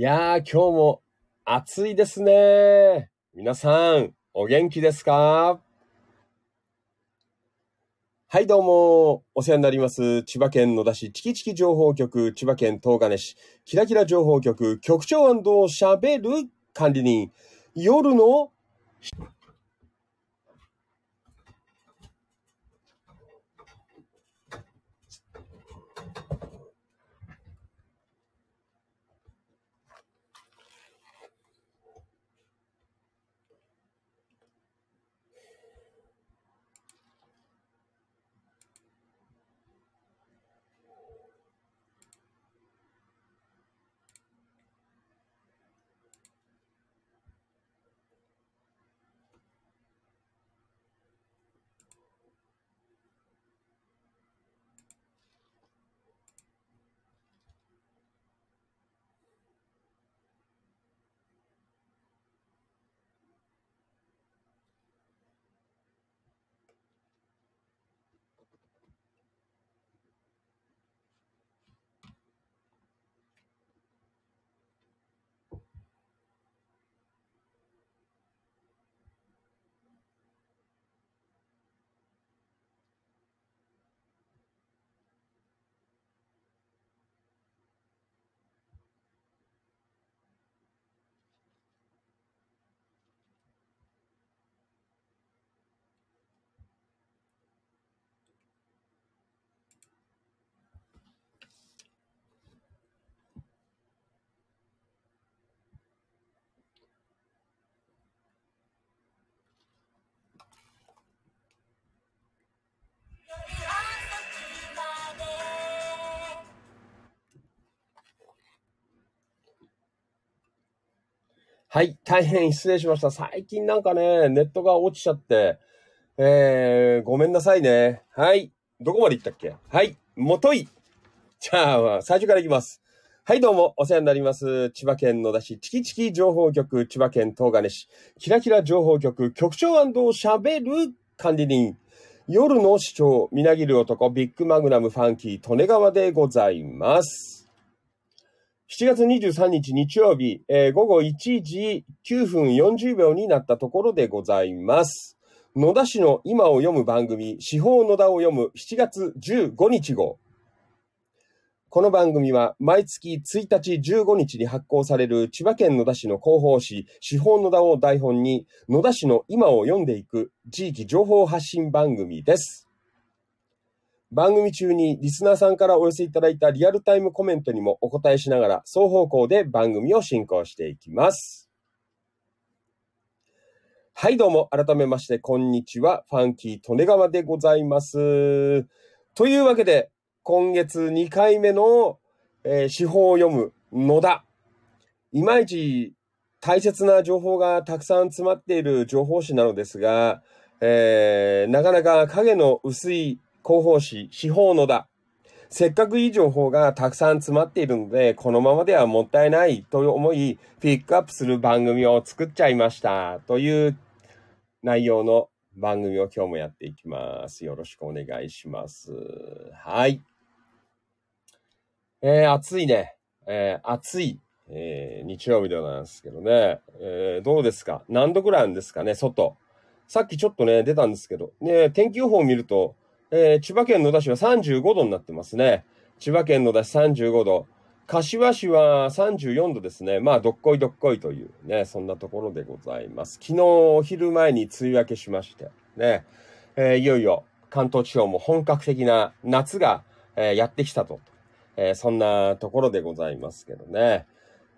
いやー、今日も暑いですね。皆さん、お元気ですか？はい、どうも、お世話になります。千葉県野田市チキチキ情報局、千葉県東金市、キラキラ情報局、局長喋る管理人、夜のはい、大変失礼しました。最近なんかね、ネットが落ちちゃって、えー、ごめんなさいね。はい、どこまで行ったっけ？はい、もとい。じゃあ、最初から行きます。はい、どうも、お世話になります。千葉県野田市、チキチキ情報局、千葉県東金市、キラキラ情報局、局長喋る管理人、夜の市長、みなぎる男、ビッグマグナムファンキー、利根川でございます。7月23日日曜日、えー午後1時9分40秒になったところでございます。野田市の今を読む番組、司法野田を読む7月15日号。この番組は毎月1日15日に発行される千葉県野田市の広報誌、司法野田を台本に野田市の今を読んでいく地域情報発信番組です。番組中にリスナーさんからお寄せいただいたリアルタイムコメントにもお答えしながら双方向で番組を進行していきます。はい、どうも、改めまして、こんにちは。ファンキー利根川でございます。というわけで、今月2回目の、えー司法を読む野田。いまいち大切な情報がたくさん詰まっている情報誌なのですが、えーなかなか影の薄い広報誌、司法野田。せっかくいい情報がたくさん詰まっているので、このままではもったいないと思い、ピックアップする番組を作っちゃいました。という内容の番組を今日もやっていきます。よろしくお願いします。はい。えー、暑いね。えー、暑い、えー、日曜日でございますけどね。えー、どうですか？何度ぐらいあるんですかね？外。さっきちょっとね、出たんですけど、ね、天気予報を見ると、えー千葉県野田市は35度になってますね。千葉県野田市35度。柏市は34度ですね。まあ、どっこいどっこいというね、そんなところでございます。昨日お昼前に梅雨明けしまして、ね、えーいよいよ関東地方も本格的な夏が、えーやってきたと、えーそんなところでございますけどね。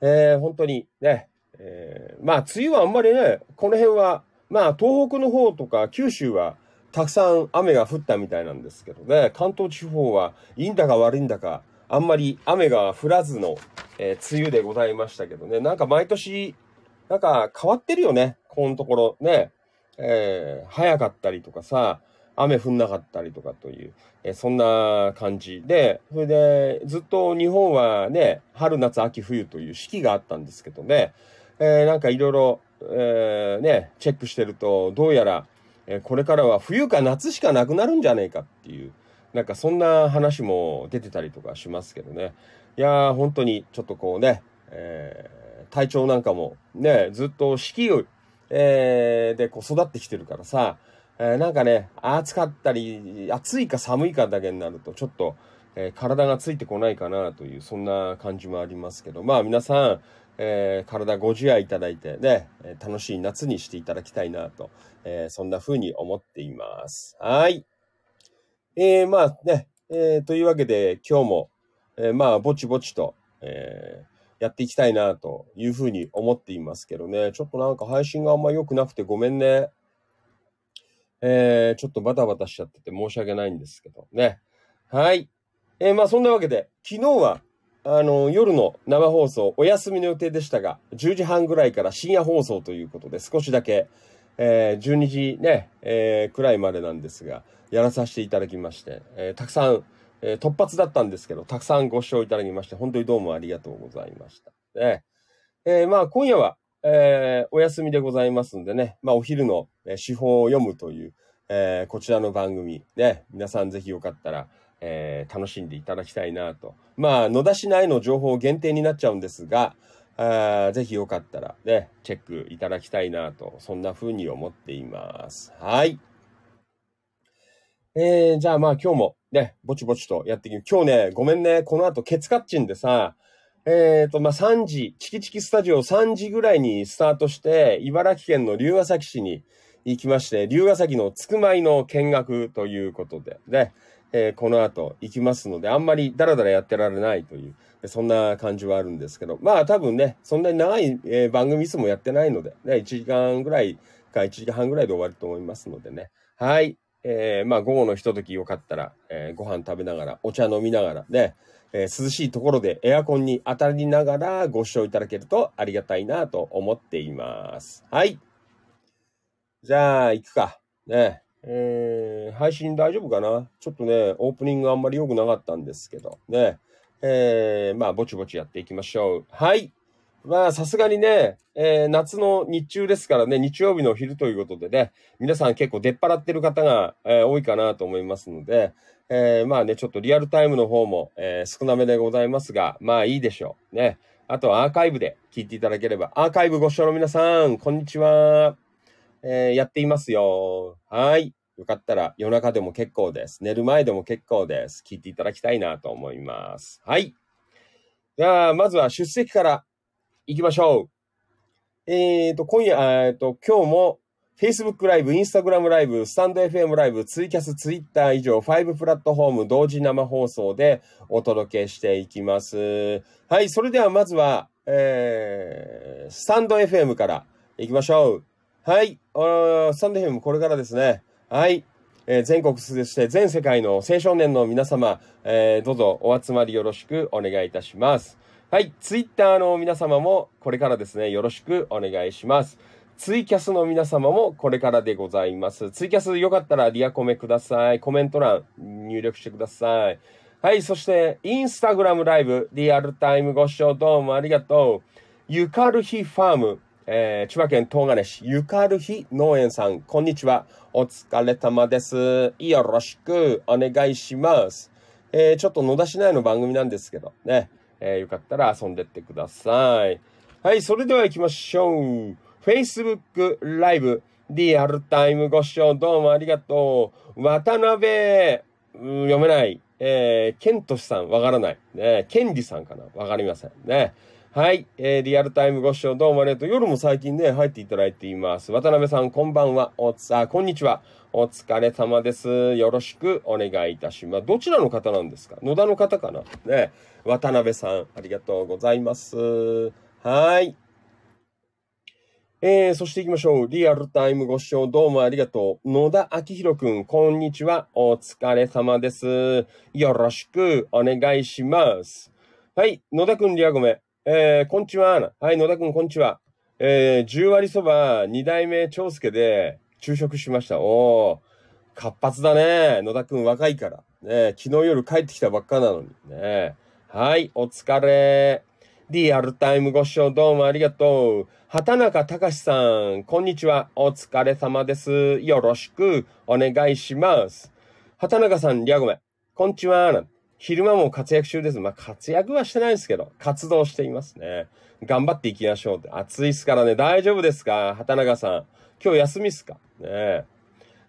え本当にね、えまあ、梅雨はあんまりね、この辺は、まあ、東北の方とか九州は、たくさん雨が降ったみたいなんですけどね、関東地方はいいんだか悪いんだか、あんまり雨が降らずの、えー梅雨でございましたけどね、なんか毎年、なんか変わってるよね、このところね。えー早かったりとかさ、雨降んなかったりとかという、えーそんな感じで、それでずっと日本はね、春夏秋冬という四季があったんですけどね、えーなんかいろいろ、えーね、チェックしてると、どうやら、えこれからは冬か夏しかなくなるんじゃねえかっていう、なんかそんな話も出てたりとかしますけどね。いやー、本当にちょっとこうね、えー、体調なんかもね、ずっと四季を、えー、でこう育ってきてるからさ、えー、なんかね、暑かったり、暑いか寒いかだけになると、ちょっと、え、体がついてこないかなという、そんな感じもありますけど、まあ皆さん、えー、体ご自愛いただいてね、楽しい夏にしていただきたいなと、えー、そんな風に思っています。はい。えー、まあね、えー、というわけで今日も、えー、まあぼちぼちと、えー、やっていきたいなという風に思っていますけどね、ちょっとなんか配信があんま良くなくてごめんね。えー、ちょっとバタバタしちゃってて申し訳ないんですけどね。はい。えー、まあそんなわけで、昨日は、あの、夜の生放送、お休みの予定でしたが、10時半ぐらいから深夜放送ということで、少しだけ、えー、12時ね、えー、くらいまでなんですが、やらさせていただきまして、えー、たくさん、えー、突発だったんですけど、たくさんご視聴いただきまして、本当にどうもありがとうございました。ね、えー、まあ今夜は、えー、お休みでございますんでね、まあお昼の、えー、手法を読むという、えー、こちらの番組、ね、皆さんぜひよかったら、えー、楽しんでいただきたいなと。まあ、野田市内の情報限定になっちゃうんですが、あぜひよかったらね、チェックいただきたいなと、そんな風に思っています。はい。えー、じゃあまあ今日もね、ぼちぼちとやっていき、今日ね、ごめんね、この後ケツカッチンでさ、えっ、ー、と、まあ、3時、チキチキスタジオ3時ぐらいにスタートして、茨城県の龍ヶ崎市に行きまして、龍ヶ崎のつくまいの見学ということで、ね、えー、この後行きますので、あんまりダラダラやってられないという、そんな感じはあるんですけど、まあ多分ね、そんなに長い、えー、番組いつもやってないので、ね、1時間ぐらいか1時間半ぐらいで終わると思いますのでね。はい。えー、まあ午後のひとときよかったら、えー、ご飯食べながら、お茶飲みながらね、えー、涼しいところでエアコンに当たりながらご視聴いただけるとありがたいなと思っています。はい。じゃあ、行くか。ね。えー、配信大丈夫かな？ちょっとね、オープニングあんまり良くなかったんですけど、ね。えー、まあ、ぼちぼちやっていきましょう。はい。まあ、さすがにね、えー、夏の日中ですからね、日曜日の昼ということでね、皆さん結構出っ払ってる方が、えー、多いかなと思いますので、えー、まあね、ちょっとリアルタイムの方も、え、少なめでございますが、まあいいでしょう。ね。あとはアーカイブで聞いていただければ、アーカイブご視聴の皆さん、こんにちは。えー、やっていますよ。はい。よかったら夜中でも結構です。寝る前でも結構です。聞いていただきたいなと思います。はい。じゃあ、まずは出席から行きましょう。えっ、ー、と、今夜、えっ、ー、と、今日も Facebook ライブ、Instagram ライブ、スタンド FM ライブ、ツイキャス、ツイッター以上、5プラットフォーム同時生放送でお届けしていきます。はい、それではまずは、えー、スタンド FM から行きましょう。はい、スタンド FM これからですね。はい。えー、全国そして全世界の青少年の皆様、えー、どうぞお集まりよろしくお願いいたします。はい。ツイッターの皆様もこれからですね、よろしくお願いします。ツイキャスの皆様もこれからでございます。ツイキャスよかったらリアコメください。コメント欄入力してください。はい。そして、インスタグラムライブ、リアルタイムご視聴どうもありがとう。ゆかるひファーム、えー、千葉県東金市、ゆかるひ農園さん、こんにちは。お疲れ様です。よろしくお願いします。えー、ちょっと野田市内の番組なんですけどね、えー、よかったら遊んでってください。はい、それでは行きましょう。Facebook ライブ、リアルタイムご視聴どうもありがとう。渡辺、読めない。えー、ケントさん、わからない。ね、ケンリさんかなわかりません。ね。はい。えー、リアルタイムご視聴どうもありがとう。夜も最近ね、入っていただいています。渡辺さん、こんばんは。おつ、あ、こんにちは。お疲れ様です。よろしくお願いいたします。どちらの方なんですか？野田の方かな？ね。渡辺さん、ありがとうございます。はい。えー、そして行きましょう。リアルタイムご視聴どうもありがとう。野田明宏くん、こんにちは。お疲れ様です。よろしくお願いします。はい。野田くん、リアゴメ。えー、こんちは。はい。野田くん、こんちは。えー、10割そば、2代目長介で昼食しました。おー。活発だね。野田くん若いから。ね昨日夜帰ってきたばっかなのに。ねはい。お疲れ。リアルタイムご視聴どうもありがとう。畑中隆さん、こんにちは。お疲れ様です。よろしくお願いします。畑中さん、リアゴメ。こんちは。昼間も活躍中です。まあ、活躍はしてないですけど、活動していますね。頑張っていきましょうって。暑いっすからね、大丈夫ですか？畑中さん。今日休みっすか？ね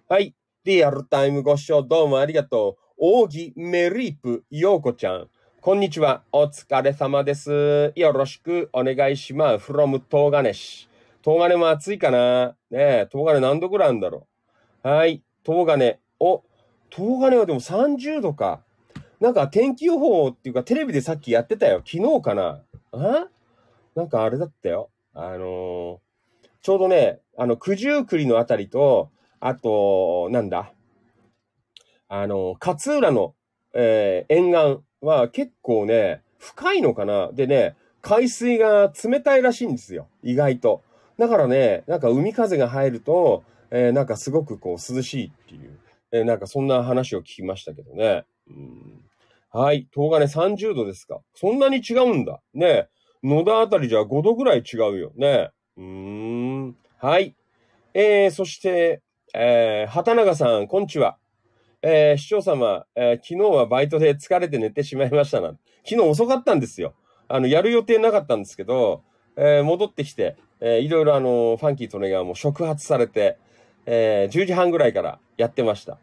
はい。リアルタイムご視聴どうもありがとう。オーギメリープ、ヨーコちゃん。こんにちは。お疲れ様です。よろしくお願いします。from 東金市。東金も暑いかな？ねえ、東金何度ぐらいあるんだろう？はい。東金。お、東金はでも30度か。なんか天気予報っていうかテレビでさっきやってたよ。昨日かなあ？なんかあれだったよ。あのー、ちょうどね、あの、九十九里のあたりと、あと、なんだ？あの、勝浦の、えー、沿岸は結構ね、深いのかなでね、海水が冷たいらしいんですよ。意外と。だからね、なんか海風が入ると、えー、なんかすごくこう涼しいっていう、えー、なんかそんな話を聞きましたけどね。うんはい。東金30度ですか。そんなに違うんだ。ね野田あたりじゃ5度ぐらい違うよね。うーん。はい。えー、そして、えー、畑中さん、こんにちは。えー、市長様、えー、昨日はバイトで疲れて寝てしまいましたな。昨日遅かったんですよ。あの、やる予定なかったんですけど、えー、戻ってきて、えー、いろいろあの、ファンキーとネガーも触発されて、えー、10時半ぐらいからやってました。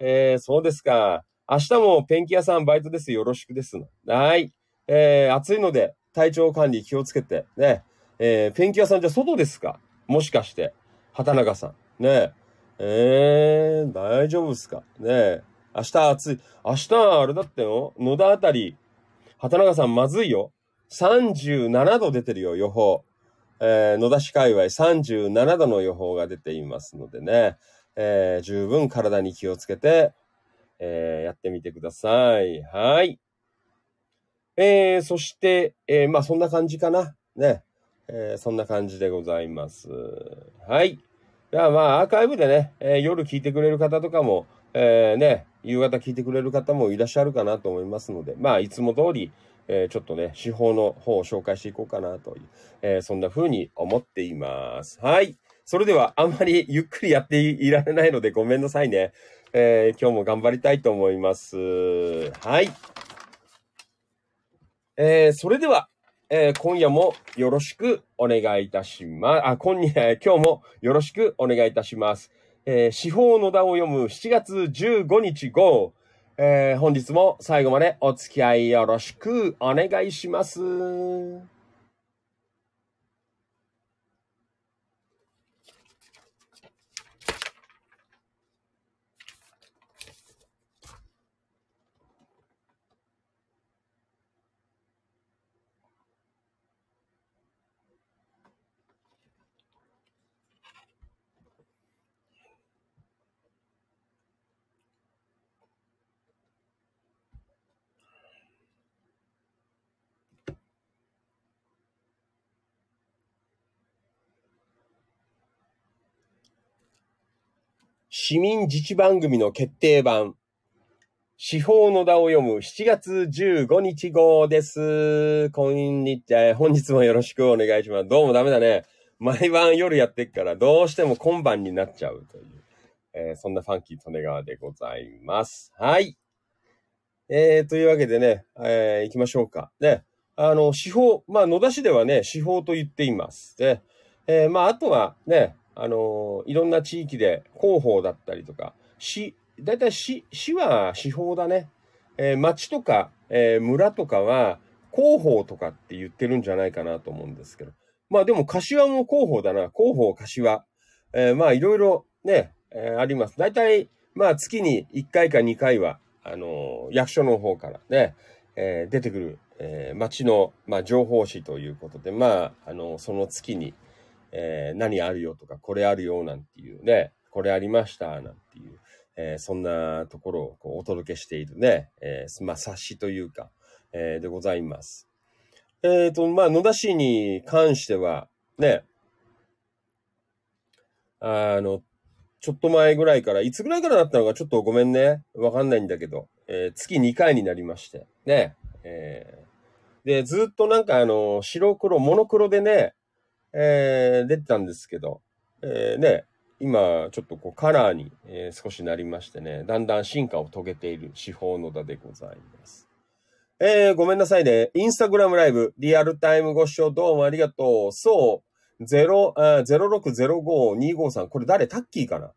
えー、そうですか。明日もペンキ屋さんバイトです。よろしくです。はい。えー、暑いので体調管理気をつけて、ね。えー、ペンキ屋さんじゃ外ですか？もしかして。畑中さん。ねえ。ー、大丈夫ですか？ね明日暑い。明日あれだったよ。野田あたり。畑中さんまずいよ。37度出てるよ、予報。えー、野田市界隈37度の予報が出ていますのでね。えー、十分体に気をつけて、えー、やってみてください。はい。えー、そして、えー、まあそんな感じかな。ね。えー、そんな感じでございます。はい。じゃあまあアーカイブでね、えー、夜聞いてくれる方とかも、えー、ね、夕方聞いてくれる方もいらっしゃるかなと思いますので、まあいつも通り、えー、ちょっとね、手法の方を紹介していこうかなという、えー、そんな風に思っています。はい。それではあんまりゆっくりやっていられないのでごめんなさいね。えー、今日も頑張りたいと思います。はい。えー、それでは、えー、今夜もよろしくお願いいたします。あ、今夜、今日もよろしくお願いいたします。えー、司法の名を読む7月15日号。えー、本日も最後までお付き合いよろしくお願いします。市民自治番組の決定版。司法の名を読む7月15日号です。こんにちは。本日もよろしくお願いします。どうもダメだね。毎晩夜やってっから、どうしても今晩になっちゃうという、えー、そんなファンキー利根川でございます。はい。えー、というわけでね、えー、行きましょうか。ね。あの、司法、まあ、野田市ではね、司法と言っています。で、えー、まあ、あとはね、あの、いろんな地域で広報だったりとか、市、だいたい市、市は司法だね。えー、町とか、えー、村とかは広報とかって言ってるんじゃないかなと思うんですけど。まあでも柏も広報だな。広報柏。えー、まあいろいろね、えー、あります。だいたい、まあ月に1回か2回は、あの役所の方からね、え、出てくる、えー、町の、まあ、情報誌ということで、まあ、あのその月に、えー、何あるよとか、これあるよなんていうね、これありましたなんていう、えー、そんなところをこうお届けしているね、えー、まあ、冊子というか、えー、でございます。えっ、ー、と、まあ、野田市に関しては、ね、あの、ちょっと前ぐらいから、いつぐらいからだったのかちょっとごめんね。わかんないんだけど、えー、月2回になりまして、ね。えー、で、ずっとなんかあの、白黒、モノクロでね、えー、出てたんですけど、えー、ね、今、ちょっとこうカラーに、えー、少しなりましてね、だんだん進化を遂げている司法の田でございます。えー、ごめんなさいね。インスタグラムライブ、リアルタイムご視聴どうもありがとう。そう、0、あ0605-253。これ誰タッキーかな？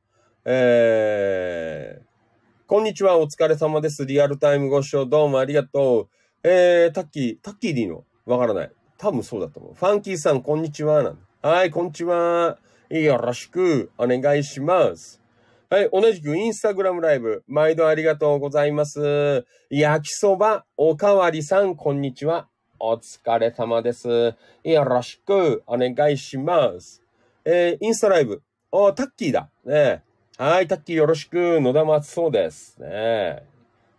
えー、こんにちは、お疲れ様です。リアルタイムご視聴どうもありがとう。えー、タッキー、タッキーでいいの？わからない。多分そうだと思う。ファンキーさん、こんにちは。はい、こんにちは。よろしくお願いします。はい、同じくインスタグラムライブ、毎度ありがとうございます。焼きそば、おかわりさん、こんにちは。お疲れ様です。よろしくお願いします。えー、インスタライブ、お、タッキーだ。ねはい、タッキーよろしく。野田松そうです。ね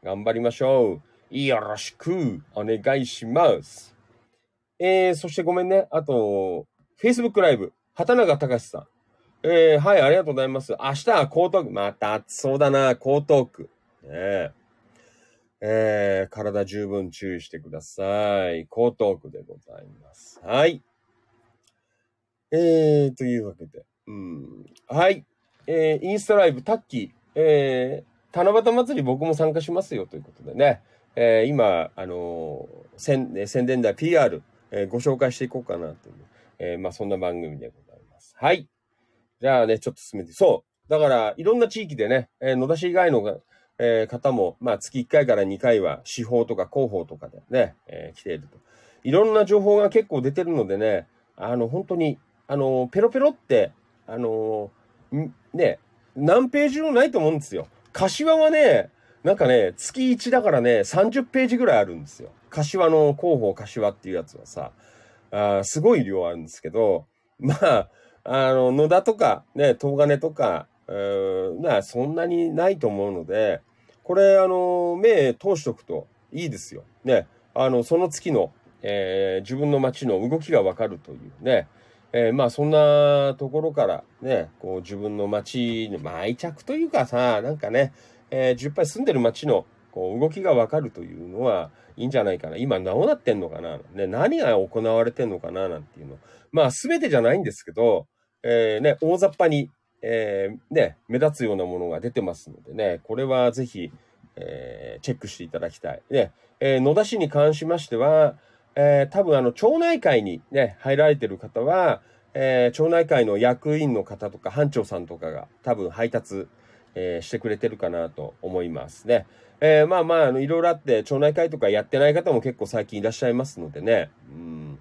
頑張りましょう。よろしくお願いします。えー、そしてごめんね。あと、Facebook ライブ、畑中隆さん。えー、はい、ありがとうございます。明日は江東区。また暑そうだな、江東区。ねえー、体十分注意してください。江東区でございます。はい。えー、というわけで。うん。はい。えー、インスタライブ、タッキー。えー、七夕祭り僕も参加しますよということでね。えー、今、あのー、宣伝だ PR、えー、ご紹介していこうかなという、えー、まあそんな番組でございます。はい。じゃあね、ちょっと進めて。そう。だから、いろんな地域でね、えー、野田市以外の、えー、方も、まあ、月1回から2回は、司法とか広報とかでね、えー、来ていると。いろんな情報が結構出てるのでね、あの、本当に、あの、ペロペロって、あの、ね、何ページもないと思うんですよ。柏はね、なんかね、月1だからね、30ページぐらいあるんですよ。柏の広報柏っていうやつはさ、あすごい量あるんですけど、まあ、あの、野田とか、ね、東金とか、な、そんなにないと思うので、これ、あの、目通しとくといいですよ。ね、あの、その月の、えー、自分の街の動きがわかるというね、えー、まあそんなところからね、こう自分の街に、まあ愛着というかさ、なんかね、えー、10杯住んでる街のこう動きがわかるというのはいいんじゃないかな。今どうなってんのかな、ね、何が行われてんのかななんていうの。まあ全てじゃないんですけど、えー、ね、大雑把に、えー、ね、目立つようなものが出てますのでね、これはぜひ、えー、チェックしていただきたい。ね、え、野田市に関しましては、え、多分あの、町内会にね、入られてる方は、え、町内会の役員の方とか班長さんとかが多分配達、えー、してくれてるかなと思いますね。えー、まあまあ、あの、いろいろあって、町内会とかやってない方も結構最近いらっしゃいますのでね。うん。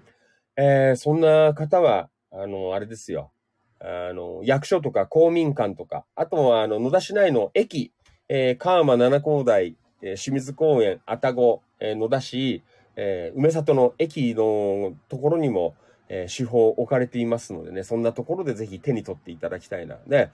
えー、そんな方は、あの、あれですよ。あの、役所とか公民館とか、あとは、あの、野田市内の駅、えー、川間七高台、えー、清水公園、愛宕、えー、野田市、えー、梅里の駅のところにも、えー、手法置かれていますのでね、そんなところでぜひ手に取っていただきたいな。ね、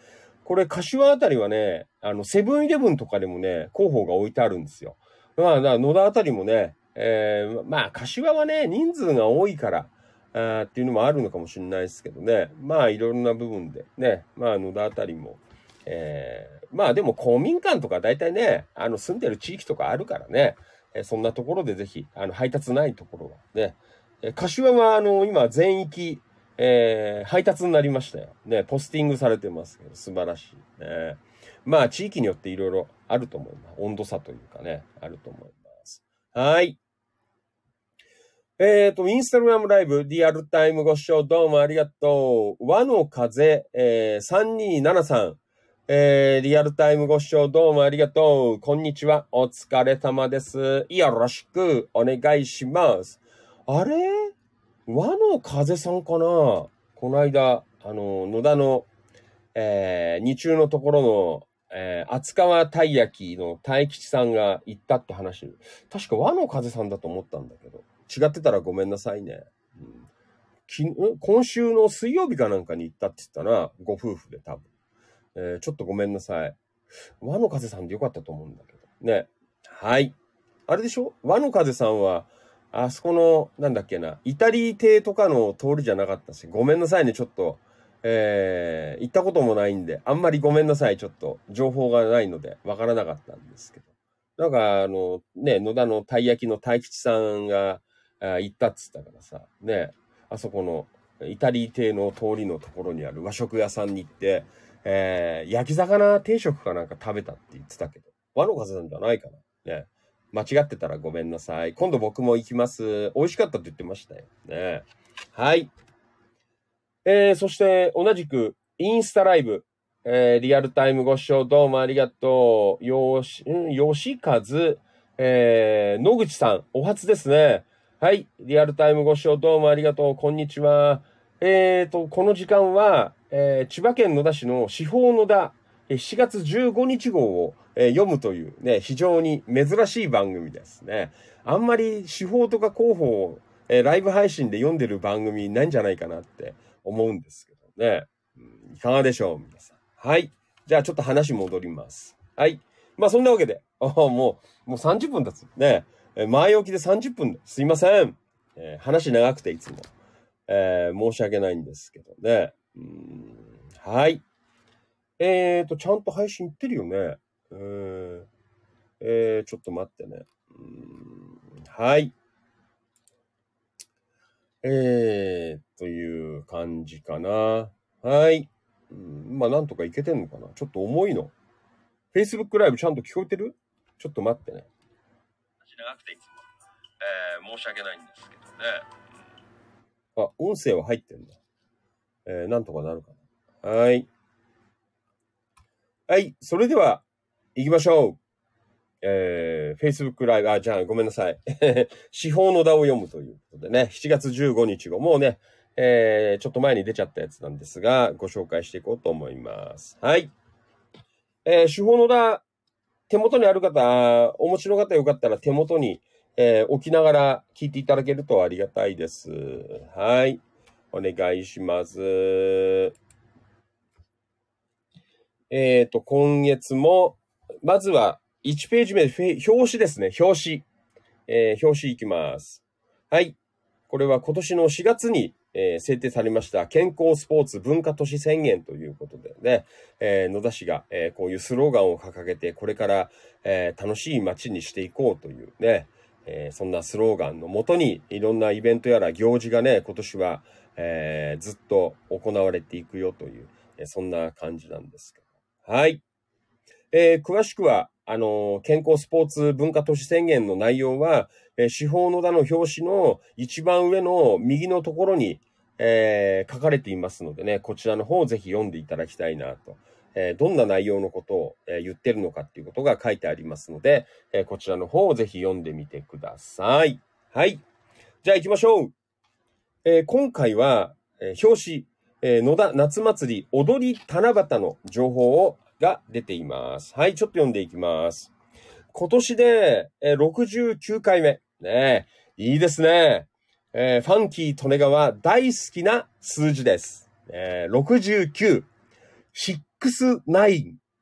これ、柏あたりはね、あの、セブンイレブンとかでもね、広報が置いてあるんですよ。まあ、野田あたりもね、えー、まあ、柏はね、人数が多いから、あっていうのもあるのかもしれないですけどね。まあいろんな部分でね、まあ野田あたりも、えー、まあでも公民館とか大体ね、あの住んでる地域とかあるからね、えー、そんなところでぜひ、あの配達ないところはね、えー、柏はあの今全域、えー、配達になりましたよ。ね、ポスティングされてますけど、素晴らしい。ね、まあ地域によっていろいろあると思います。温度差というかね、あると思います。はい。えっ、ー、と、インスタグラムライブ、リアルタイムご視聴どうもありがとう。和の風、えー、3273。えー、リアルタイムご視聴どうもありがとう。こんにちは。お疲れ様です。よろしくお願いします。あれ？和の風さんかな？この間、あの、野田の、えー、二中のところの、えー、厚川たい焼きの大吉さんが行ったって話。確か和の風さんだと思ったんだけど。違ってたらごめんなさいね。うん、き今週の水曜日かなんかに行ったって言ったな、ご夫婦で多分。えー、ちょっとごめんなさい。和の風さんでよかったと思うんだけど。ね。はい。あれでしょ？和の風さんは、あそこの、なんだっけな、イタリー邸とかの通りじゃなかったし、ごめんなさいね、ちょっと。えー、行ったこともないんで、あんまりごめんなさい、ちょっと、情報がないので、わからなかったんですけど。なんか、あの、ね、野田のたい焼きの大吉さんが、あ行ったっつったからさ、ね、あそこのイタリー邸の通りのところにある和食屋さんに行って、えー、焼き魚定食かなんか食べたって言ってたけど、和の風なんじゃないかな。ね。間違ってたらごめんなさい。今度僕も行きます。美味しかったって言ってましたよ。ね。はい。えー、そして同じくインスタライブ、えー、リアルタイムご視聴どうもありがとう。よし、うん、吉和、えー、野口さん、お初ですね。はい。リアルタイムご視聴どうもありがとう。こんにちは。えーと、この時間は、えー千葉県野田市の司法野田、7月15日号を、え読むというね、非常に珍しい番組ですね。あんまり司法とか広報を、えライブ配信で読んでる番組ないんじゃないかなって思うんですけどね。うんいかがでしょう皆さん。はい。じゃあちょっと話戻ります。はい。まあそんなわけで、あもう、もう30分経つ。ね。前置きで30分ですいません。えー話長くていつも。えー申し訳ないんですけどね。うんはい。えーと、ちゃんと配信いってるよね。えー、えーちょっと待ってね。うんはい。えー、という感じかな。はい。うんまあ、なんとかいけてんのかな。ちょっと重いの。Facebook ライブちゃんと聞こえてる？ちょっと待ってね。長くていつも。えー、申し訳ないんですけどね。あ、音声は入ってんだ。えー、なんとかなるかな。はーい。はい、それでは、行きましょう。えー、Facebook ライブ、あ、じゃあごめんなさい。司法の名を読むということでね、7月15日後、もうね、えー、ちょっと前に出ちゃったやつなんですが、ご紹介していこうと思います。はい。えー、司法の名、手元にある方、お持ちの方よかったら手元に、えー置きながら聞いていただけるとありがたいです。はい。お願いします。えっ、と、今月も、まずは1ページ目、表紙ですね。表紙。えー表紙いきます。はい。これは今年の4月に、えー制定されました健康スポーツ文化都市宣言ということでね、えー野田市が、えこういうスローガンを掲げて、これから、え楽しい街にしていこうというね、えそんなスローガンのもとに、いろんなイベントやら行事がね、今年は、えずっと行われていくよという、えそんな感じなんですけど。はい。えー詳しくは、あの健康スポーツ文化都市宣言の内容は、えー司法の田の表紙の一番上の右のところに、えー書かれていますのでね、こちらの方をぜひ読んでいただきたいなと。えどんな内容のことを、え言ってるのかっていうことが書いてありますので、えこちらの方をぜひ読んでみてください。はい。じゃあ行きましょう。え今回は、え表紙、え野田夏祭り踊り七夕の情報をが出ています。はい、ちょっと読んでいきます。今年で、えー69回目。ねいいですね。えーファンキー利根川大好きな数字です。えー69、69、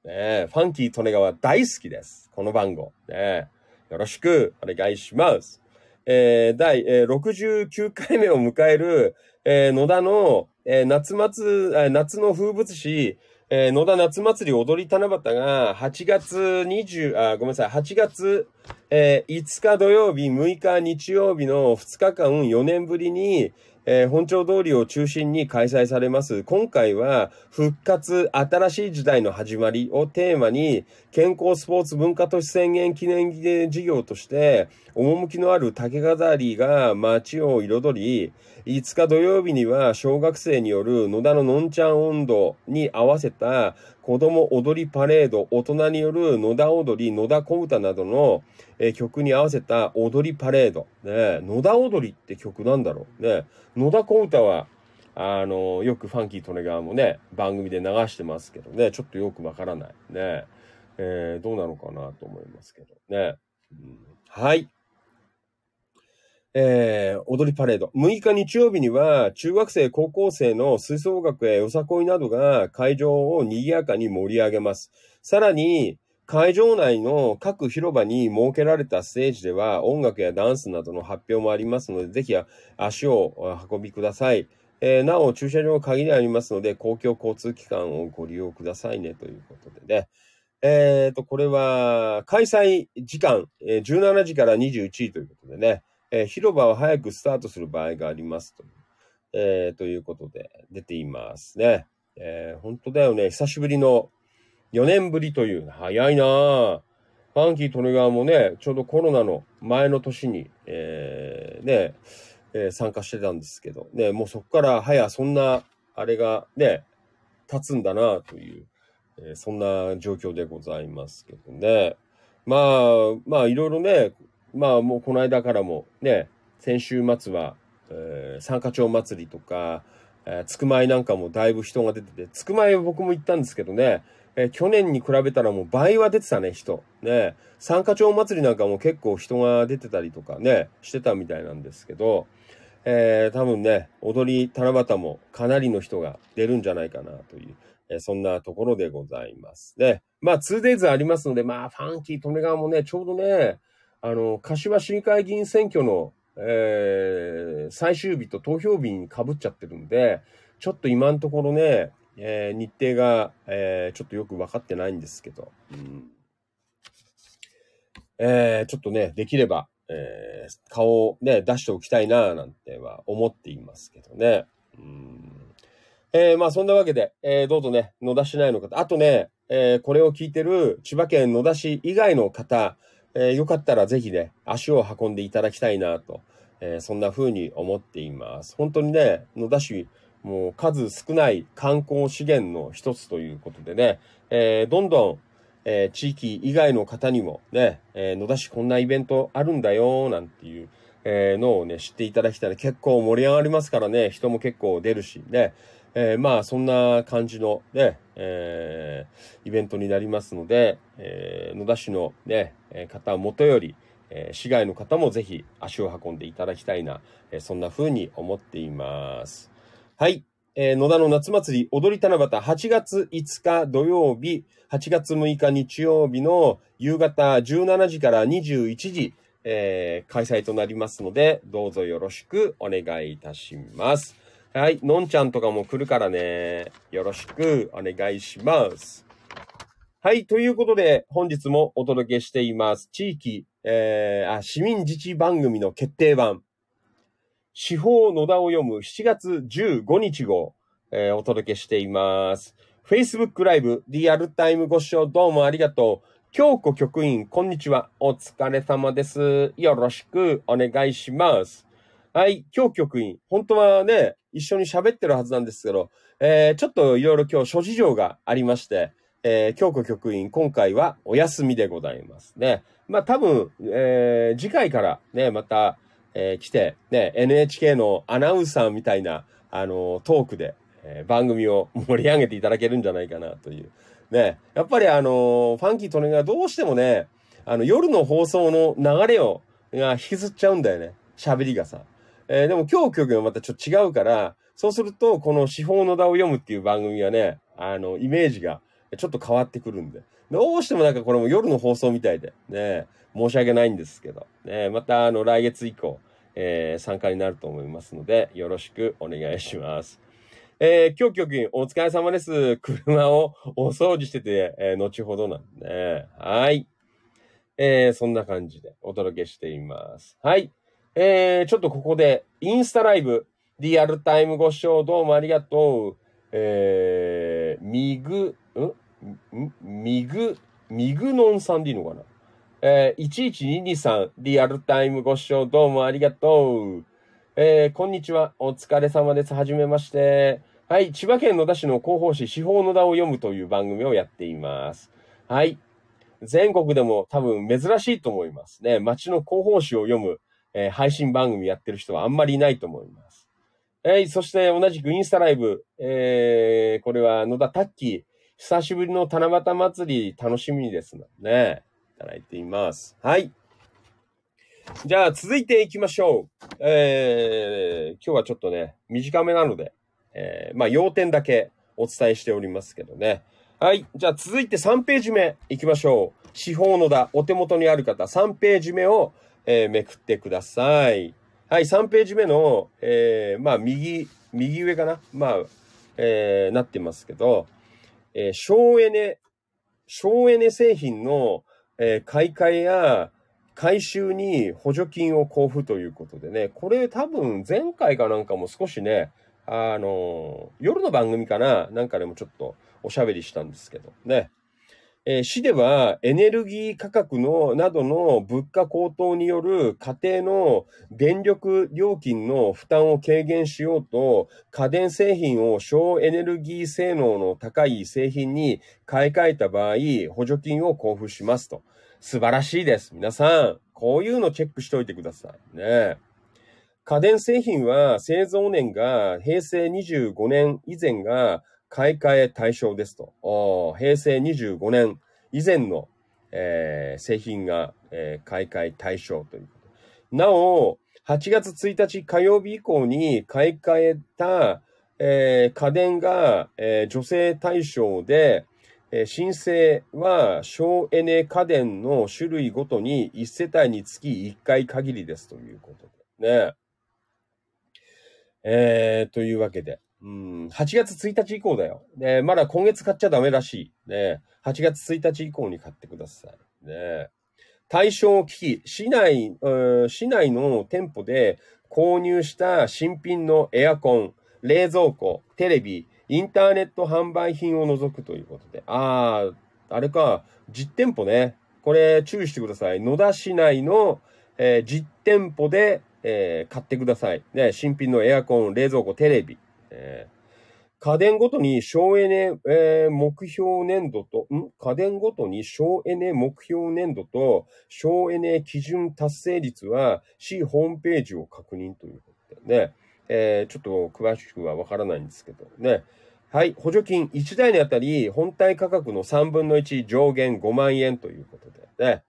ねファンキー利根川大好きです。この番号。ねよろしくお願いします。えー第、えー69回目を迎える、えー野田の、えー夏祭、えー夏の風物詩、えー野田夏祭り踊り七夕が8月20、あ、ごめんなさい、8月、えー5日土曜日、6日日曜日の2日間4年ぶりに、えー本町通りを中心に開催されます。今回は、復活、新しい時代の始まりをテーマに、健康スポーツ文化都市宣言記念事業として、趣のある竹飾りが街を彩り、5日土曜日には小学生による野田ののんちゃん温度に合わせた子供踊りパレード、大人による野田踊り、野田小唄などの、曲に合わせた踊りパレード。ね、野田踊りって曲なんだろう。ね、野田小唄は、あの、よくファンキー利根川もね、番組で流してますけどね、ちょっとよくわからない。ね、えーどうなのかなと思いますけどね。うんはい。えー踊りパレード。6日日曜日には、中学生、高校生の吹奏楽やよさこいなどが会場を賑やかに盛り上げます。さらに、会場内の各広場に設けられたステージでは、音楽やダンスなどの発表もありますので、ぜひ足を運びください。えーなお、駐車場は限りありますので、公共交通機関をご利用くださいね、ということでね。えっ、と、これは、開催時間、えー17時から21時ということでね、えー広場は早くスタートする場合がありますと、えーということで出ていますね。えー本当だよね。久しぶりの4年ぶりという、早いなぁファンキー・トネガーもね、ちょうどコロナの前の年に、えー、ね、えー、参加してたんですけど、ね、もうそこから早そんな、あれがね、立つんだなという、えー、そんな状況でございますけどね。まあ、まあいろいろね、まあもうこの間からもね、先週末は、えー、三花町祭りとか、えー、つくまいなんかもだいぶ人が出てて、つくまい僕も行ったんですけどね、えー、去年に比べたらもう倍は出てたね、人。ね。三花町祭りなんかも結構人が出てたりとかね、してたみたいなんですけど、えー、多分ね、踊り七夕もかなりの人が出るんじゃないかなという、えー、そんなところでございますね。まあ、2days ありますので、まあ、ファンキー、利根川もね、ちょうどね、あの、柏市議会議員選挙の、えー、最終日と投票日に被っちゃってるんで、ちょっと今のところね、えー、日程が、えー、ちょっとよく分かってないんですけど、うん。えー、ちょっとね、できれば、えー、顔をね、出しておきたいな、なんては思っていますけどね。うん。えー、まあそんなわけで、えー、どうぞね、野田市内の方、あとね、えー、これを聞いてる千葉県野田市以外の方、えー、よかったらぜひね、足を運んでいただきたいなと、えー、そんな風に思っています。本当にね、野田市、もう数少ない観光資源の一つということでね、えー、どんどんえ、地域以外の方にもね、え、野田市こんなイベントあるんだよ、なんていう、え、のをね、知っていただきたら結構盛り上がりますからね、人も結構出るし、ね、えー、まあ、そんな感じのね、えー、イベントになりますので、えー、野田市のね、方をもとより、え、市外の方もぜひ足を運んでいただきたいな、え、そんな風に思っています。はい。えー、野田の夏祭り踊り七夕8月5日土曜日、8月6日日曜日の夕方17時から21時、えー、開催となりますので、どうぞよろしくお願いいたします。はい。のんちゃんとかも来るからね。よろしくお願いします。はい。ということで、本日もお届けしています。地域、えー、あ、市民自治番組の決定版。司法野田を読む7月15日号、えー、お届けしています。Facebook ライブ、リアルタイムご視聴どうもありがとう。京子局員、こんにちは。お疲れ様です。よろしくお願いします。はい、京局員。本当はね、一緒に喋ってるはずなんですけど、えー、ちょっといろいろ今日諸事情がありまして、えー、京子局員、今回はお休みでございますね。まあ多分、えー、次回からね、また、えー、来て、ね、NHK のアナウンサーみたいな、あの、トークで、えー、番組を盛り上げていただけるんじゃないかなという。ね、やっぱりあの、ファンキートネがどうしてもね、あの、夜の放送の流れを、が引きずっちゃうんだよね。喋りがさ。えー、でも今日曲がまたちょっと違うから、そうすると、この司法の田を読むっていう番組はね、あの、イメージがちょっと変わってくるんで。どうしてもなんかこれも夜の放送みたいで、ね、申し訳ないんですけど、ね、またあの、来月以降、えー、参加になると思いますので、よろしくお願いします。えー、今日局員、お疲れ様です。車をお掃除してて、えー、後ほどなんでね。はい。えー、そんな感じでお届けしています。はい。えー、ちょっとここで、インスタライブ、リアルタイムご視聴どうもありがとう。えー、ミグ、んん？ミグ、ミグノンさんでいいのかな？えー、11223リアルタイムご視聴どうもありがとう。えー、こんにちは。お疲れ様です。はじめまして。はい。千葉県野田市の広報誌、司法野田を読むという番組をやっています。はい。全国でも多分珍しいと思いますね。街の広報誌を読む、えー、配信番組やってる人はあんまりいないと思います。えー、そして同じくインスタライブ。えー、これは野田タッキー。久しぶりの七夕祭り楽しみですね。いただいています。はい。じゃあ、続いていきましょう。えー、今日はちょっとね、短めなので、えー、まあ、要点だけお伝えしておりますけどね。はい。じゃあ、続いて3ページ目いきましょう。司法のだ、お手元にある方、3ページ目を、えー、めくってください。はい、3ページ目の、えー、まあ、右、右上かな？まあ、えー、なってますけど、え、省エネ、省エネ製品の、え、買い替えや回収に補助金を交付ということでね、これ多分前回かなんかも少しね、あの、夜の番組かな？なんかでもちょっとおしゃべりしたんですけどね。えー、市ではエネルギー価格のなどの物価高騰による家庭の電力料金の負担を軽減しようと、家電製品を省エネルギー性能の高い製品に買い替えた場合、補助金を交付しますと。素晴らしいです。皆さん、こういうのチェックしておいてください。ね。家電製品は製造年が平成25年以前が買い替え対象ですと。平成25年以前の、えー、製品が、えー、買い替え対象ということ。なお、8月1日火曜日以降に買い替えた、えー、家電が、えー、女性対象で、えー、申請は省エネ家電の種類ごとに1世帯につき1回限りですということでね。えー、というわけで。うん、8月1日以降だよ。ね、まだ今月買っちゃダメらしい。ね、8月1日以降に買ってください。ね、対象機器、市内、市内の店舗で購入した新品のエアコン、冷蔵庫、テレビ、インターネット販売品を除くということで。ああ、あれか、実店舗ね。これ注意してください。野田市内の、えー、実店舗で、えー、買ってください。ね、新品のエアコン、冷蔵庫、テレビ。え家電ごとに省エネ、えー、目標年度と、ん？家電ごとに省エネ目標年度と省エネ基準達成率は市ホームページを確認ということでね、えー、ちょっと詳しくはわからないんですけどね。はい、補助金1台にあたり本体価格の3分の1上限5万円ということでね。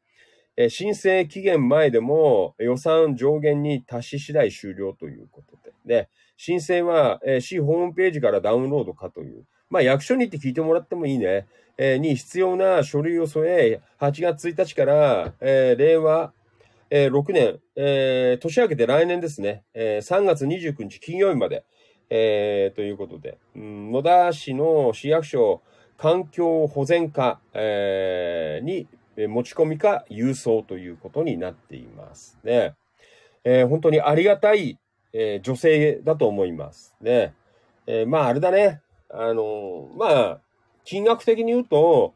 え申請期限前でも予算上限に達し次第終了ということでね。申請は、えー、市ホームページからダウンロードかという。まあ、役所に行って聞いてもらってもいいね。えー、に必要な書類を添え、8月1日から、えー、令和、えー、6年、えー、年明けて来年ですね、えー、3月29日金曜日まで、えー、ということで、うん、野田市の市役所環境保全課、えー、に持ち込みか郵送ということになっていますね。えー、本当にありがたいえー、女性だと思います。ね。えー、まああれだね。あのー、まあ、金額的に言うと、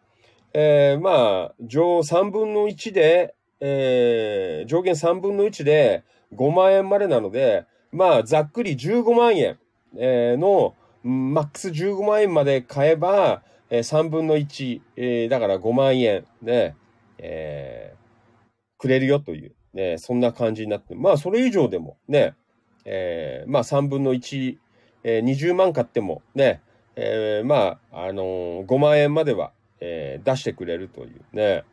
えー、まあ、上3分の1で、えー、上限3分の1で5万円までなので、まあ、ざっくり15万円、えー、の、マックス15万円まで買えば、えー、3分の1、えー、だから5万円で、えー、くれるよという、ね、そんな感じになって、まあ、それ以上でもね、えー、まあ3分の1、えー、20万買ってもね、えー、まあ、あのー、5万円までは、えー、出してくれるというね、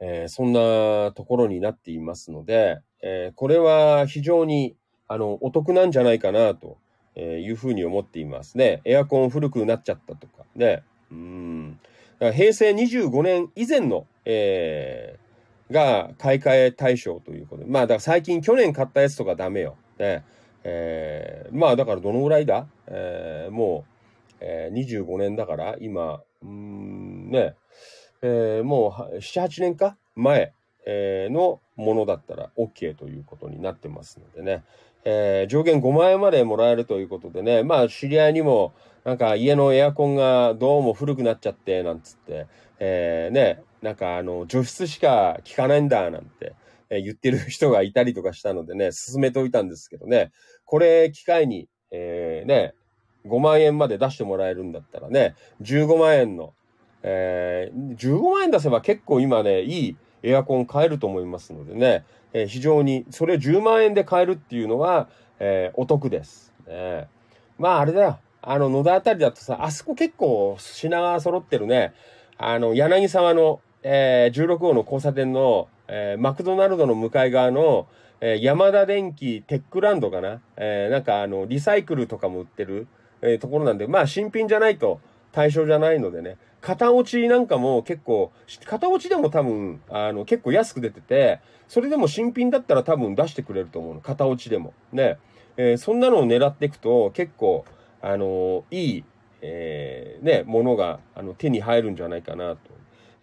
えー、そんなところになっていますので、えー、これは非常に、あの、お得なんじゃないかなというふうに思っていますね。エアコン古くなっちゃったとかね。うん。平成25年以前の、えー、が買い替え対象ということで。まあ、だから最近去年買ったやつとかダメよ。ね。えー、まあ、だからどのぐらいだ？えー、もう、えー、25年だから、今、うん、ね、えー、もう、7、8年か？前、えー、のものだったら OK ということになってますのでね。えー、上限5万円までもらえるということでね、まあ、知り合いにも、なんか家のエアコンがどうも古くなっちゃって、なんつって、えー、ね、なんかあの、除湿しか効かないんだ、なんて、え、言ってる人がいたりとかしたのでね、進めておいたんですけどね、これ機会に、えー、ね、5万円まで出してもらえるんだったらね、15万円の、えー、15万円出せば結構今ね、いいエアコン買えると思いますのでね、えー、非常に、それ10万円で買えるっていうのは、えー、お得です。ね、まああれだよ。あの、野田あたりだとさ、あそこ結構品が揃ってるね。あの、柳沢の、えー、16号の交差点の、えー、マクドナルドの向かい側の、えー、山田電機テックランドかな？えー、なんかあの、リサイクルとかも売ってる、えー、ところなんで、まあ新品じゃないと対象じゃないのでね。型落ちなんかも結構、型落ちでも多分、あの、結構安く出てて、それでも新品だったら多分出してくれると思うの。型落ちでも。ね。えー、そんなのを狙っていくと、結構、あのー、いい、えー、ね、ものが、あの、手に入るんじゃないかなと、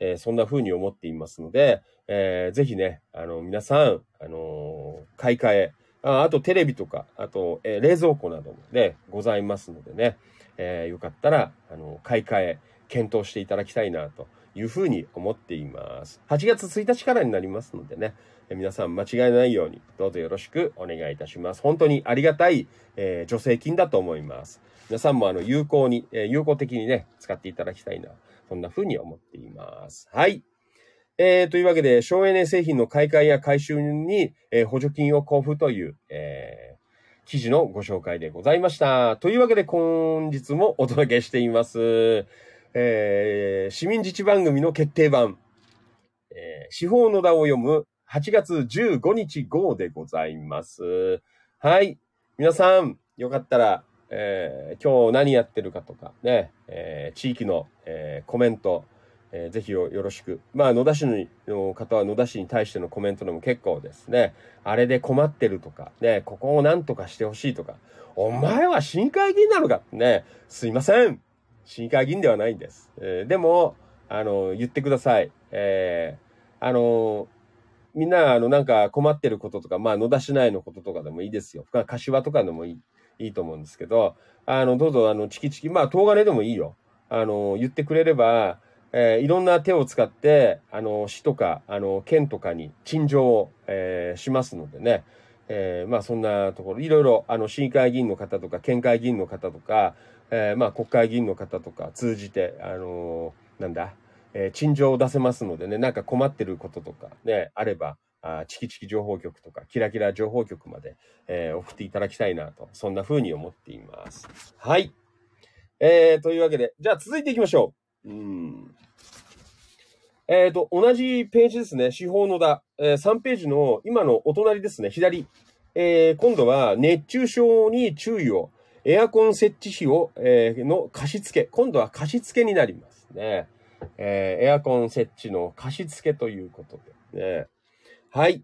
えー、そんな風に思っていますので、えー、ぜひね、あの、皆さん、あのー、買い替え、ああとテレビとか、あと、えー、冷蔵庫などもね、ございますのでね、えー、よかったら、あの、買い替え、検討していただきたいなというふうに思っています。8月1日からになりますのでねえ、皆さん間違いないようにどうぞよろしくお願いいたします。本当にありがたい、えー、助成金だと思います。皆さんもあの有効に、えー、有効的にね、使っていただきたいな、そんなふうに思っています。はい。えー、というわけで、省エネ製品の買い替えや回収に、えー、補助金を交付という、えー、記事のご紹介でございました。というわけで、本日もお届けしています。えー、市民自治番組の決定版、えー、司法の名を読む8月15日号でございます。はい。皆さん、よかったら、えー、今日何やってるかとかね、えー、地域の、えー、コメント、えー、ぜひよろしく。まあ、野田市の方は野田市に対してのコメントでも結構ですね。あれで困ってるとか、ね、ここを何とかしてほしいとか、お前は市議会議員なのか？ね、すいません。市議会議員ではないんです。えー、でも、あの、言ってください。えー、あの、みんな、あの、なんか困ってることとか、まあ、野田市内のこととかでもいいですよ。柏とかでもいい、いいと思うんですけど、あの、どうぞ、あの、チキチキ、まあ、東金でもいいよ。あの、言ってくれれば、えー、いろんな手を使って、あの、市とか、あの、県とかに陳情を、えー、しますのでね。えー、まあそんなところ、いろいろ、あの、市議会議員の方とか、県会議員の方とか、え、まあ国会議員の方とか通じて、あの、なんだ、え、陳情を出せますのでね、なんか困ってることとかね、あれば、あチキチキ情報局とか、キラキラ情報局まで、えー、送っていただきたいなと、そんな風に思っています。はい。えー、というわけで、じゃあ続いていきましょう。うん。えっ、ー、と、同じページですね。司法のだ。えー、3ページの今のお隣ですね。左。えー、今度は熱中症に注意を。エアコン設置費を、えー、の貸付。今度は貸付になりますね。えー、エアコン設置の貸付ということでね。はい。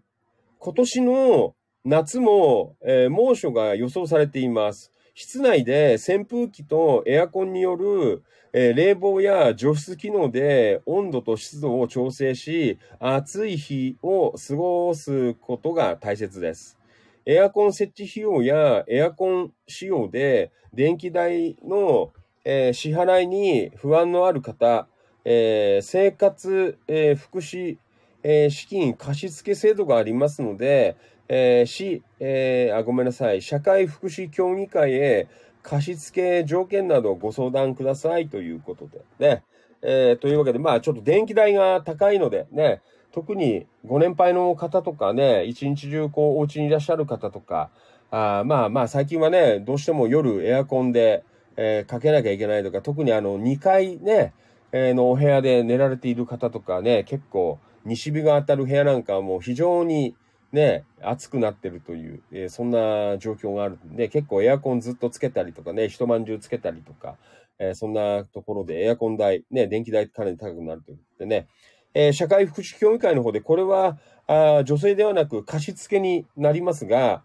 今年の夏も、えー、猛暑が予想されています。室内で扇風機とエアコンによる、えー、冷房や除湿機能で温度と湿度を調整し、暑い日を過ごすことが大切です。エアコン設置費用やエアコン使用で電気代の、えー、支払いに不安のある方、えー、生活、え、福祉、え資金貸付制度がありますので、え市、えあ、ごめんなさい、社会福祉協議会へ貸付条件などご相談ください。ということでね。えというわけで、まあちょっと電気代が高いのでね、特にご年配の方とかね、一日中こうお家にいらっしゃる方とか、あまあまあ最近はね、どうしても夜エアコンで、えー、かけなきゃいけないとか、特にあの2階ね、えー、のお部屋で寝られている方とかね、結構西日が当たる部屋なんかはもう非常にね、暑くなってるという、えー、そんな状況があるんで、結構エアコンずっとつけたりとかね、一晩中つけたりとか、えー、そんなところでエアコン代、ね、電気代かなり高くなるということでね、えー、社会福祉協議会の方で、これはあ女性ではなく貸付になりますが、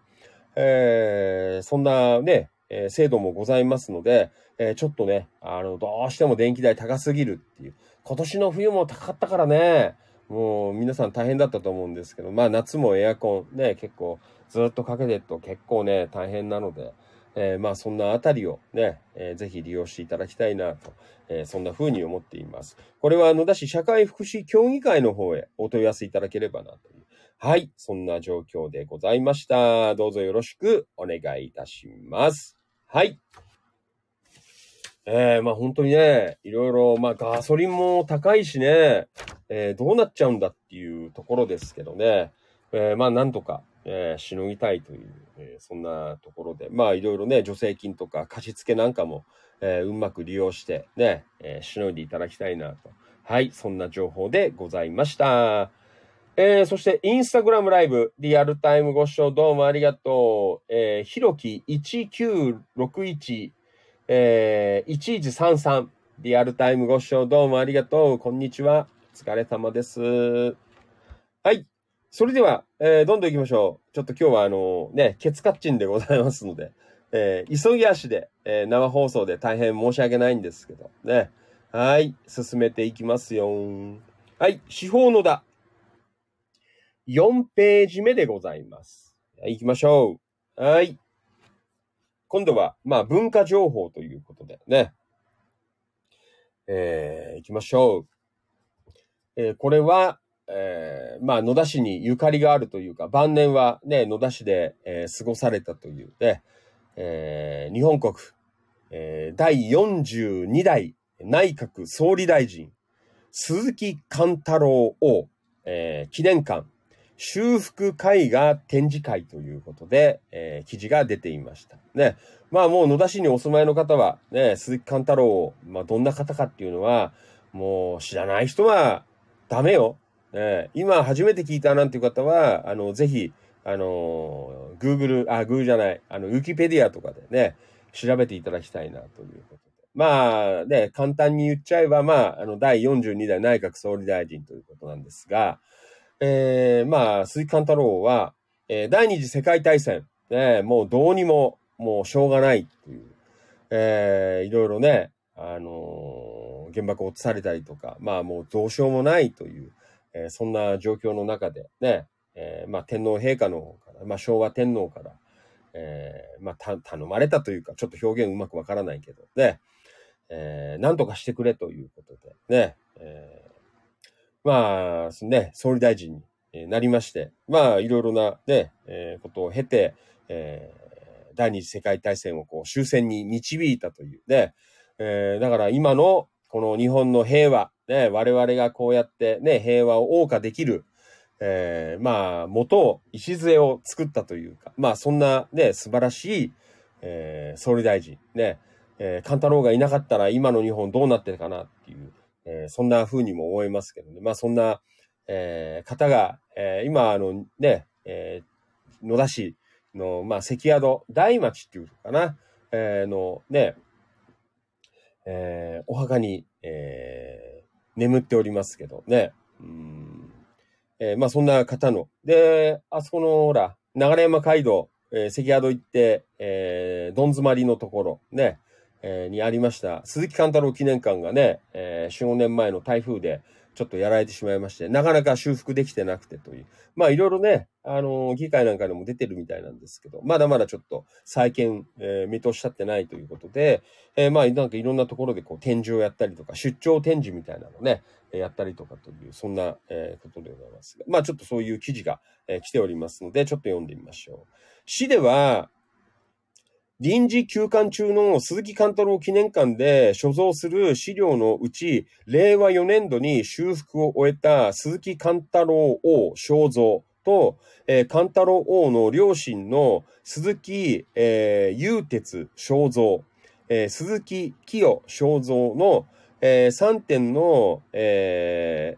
えー、そんなね、えー、制度もございますので、えー、ちょっとね、あの、どうしても電気代高すぎるっていう。今年の冬も高かったからね、もう皆さん大変だったと思うんですけど、まあ夏もエアコンね、結構ずっとかけてると結構ね、大変なので、えー、まあそんなあたりをね、えー、ぜひ利用していただきたいなと、えー、そんな風に思っています。これは野田市社会福祉協議会の方へお問い合わせいただければなという。はい、そんな状況でございました。どうぞよろしくお願いいたします。はい。えー、まあ本当にね、いろいろ、まあガソリンも高いしね、えー、どうなっちゃうんだっていうところですけどね、えー、まあなんとか、えー、しのぎたいという、えー、そんなところで、まあいろいろね、助成金とか貸付なんかも、えー、うまく利用してね、えー、しのいでいただきたいなと。はい、そんな情報でございました。えー、そして、インスタグラムライブ、リアルタイムご視聴どうもありがとう。えー、ひろき1961、えー、1133、リアルタイムご視聴どうもありがとう。こんにちは。お疲れ様です。はい。それでは、えー、どんどん行きましょう。ちょっと今日はあのね、ケツカッチンでございますので、えー、急ぎ足で、えー、生放送で大変申し訳ないんですけど、ね。はい、進めていきますよ。はい、司法のだ。4ページ目でございます。行きましょう。はい。今度は、まあ、文化情報ということでね。えー、行きましょう。えー、これは、えー、まあ、野田市にゆかりがあるというか、晩年はね、野田市で、えー、過ごされたというね、えー、日本国、えー、第42代内閣総理大臣、鈴木貫太郎を、えー、記念館、修復絵画展示会ということで、えー、記事が出ていました。ね。まあもう野田市にお住まいの方は、ね、鈴木貫太郎、まあどんな方かっていうのは、もう知らない人はダメよ。ね、今初めて聞いたなんていう方は、あの、ぜひ、あの、Google、あ、Google じゃない、あの、Wikipedia とかでね、調べていただきたいなということで。まあね、簡単に言っちゃえば、まあ、あの、第42代内閣総理大臣ということなんですが、えー、まあ、鈴木貫太郎は、えー、第二次世界大戦、ね、もうどうにも、もうしょうがないっていう、えー、いろいろね、あのー、原爆を落とされたりとか、まあもうどうしようもないという、えー、そんな状況の中でね、えー、まあ天皇陛下の方から、まあ昭和天皇から、えー、まあ頼まれたというか、ちょっと表現うまくわからないけど、ね、えー、なんとかしてくれということで、ね、えーまあ、ね、総理大臣になりまして、まあ、いろいろなね、えー、ことを経て、えー、第二次世界大戦をこう終戦に導いたというね、えー、だから今のこの日本の平和、ね、我々がこうやってね、平和を謳歌できる、えー、まあ、元を、礎を作ったというか、まあ、そんなね、素晴らしい、えー、総理大臣、ね、えー、カンタロウがいなかったら今の日本どうなってるかなっていう、えー、そんな風にも思いますけどね。まあそんな、えー、方が、えー、今、あのね、えー、野田市の、まあ関宿、大町っていうのかな、えー、のね、えー、お墓に、えー、眠っておりますけどね。うんえー、まあそんな方の。で、あそこの、ほら、流山街道、えー、関宿行って、えー、どん詰まりのところ、ね、えー、にありました鈴木貫太郎記念館がね、えー、4、5年前の台風でちょっとやられてしまいまして、なかなか修復できてなくてという。まあいろいろね、あのー、議会なんかでも出てるみたいなんですけど、まだまだちょっと再建、えー、見通し立ってないということで、えー、まあなんかいろんなところでこう展示をやったりとか、出張展示みたいなのね、やったりとかという、そんな、えことでございますまあちょっとそういう記事が、え来ておりますので、ちょっと読んでみましょう。市では、臨時休館中の鈴木貫太郎記念館で所蔵する資料のうち、令和4年度に修復を終えた鈴木貫太郎王肖像と、えー、貫太郎王の両親の鈴木、えー、鉄肖像、えー、鈴木清肖像の、えー、3点の、え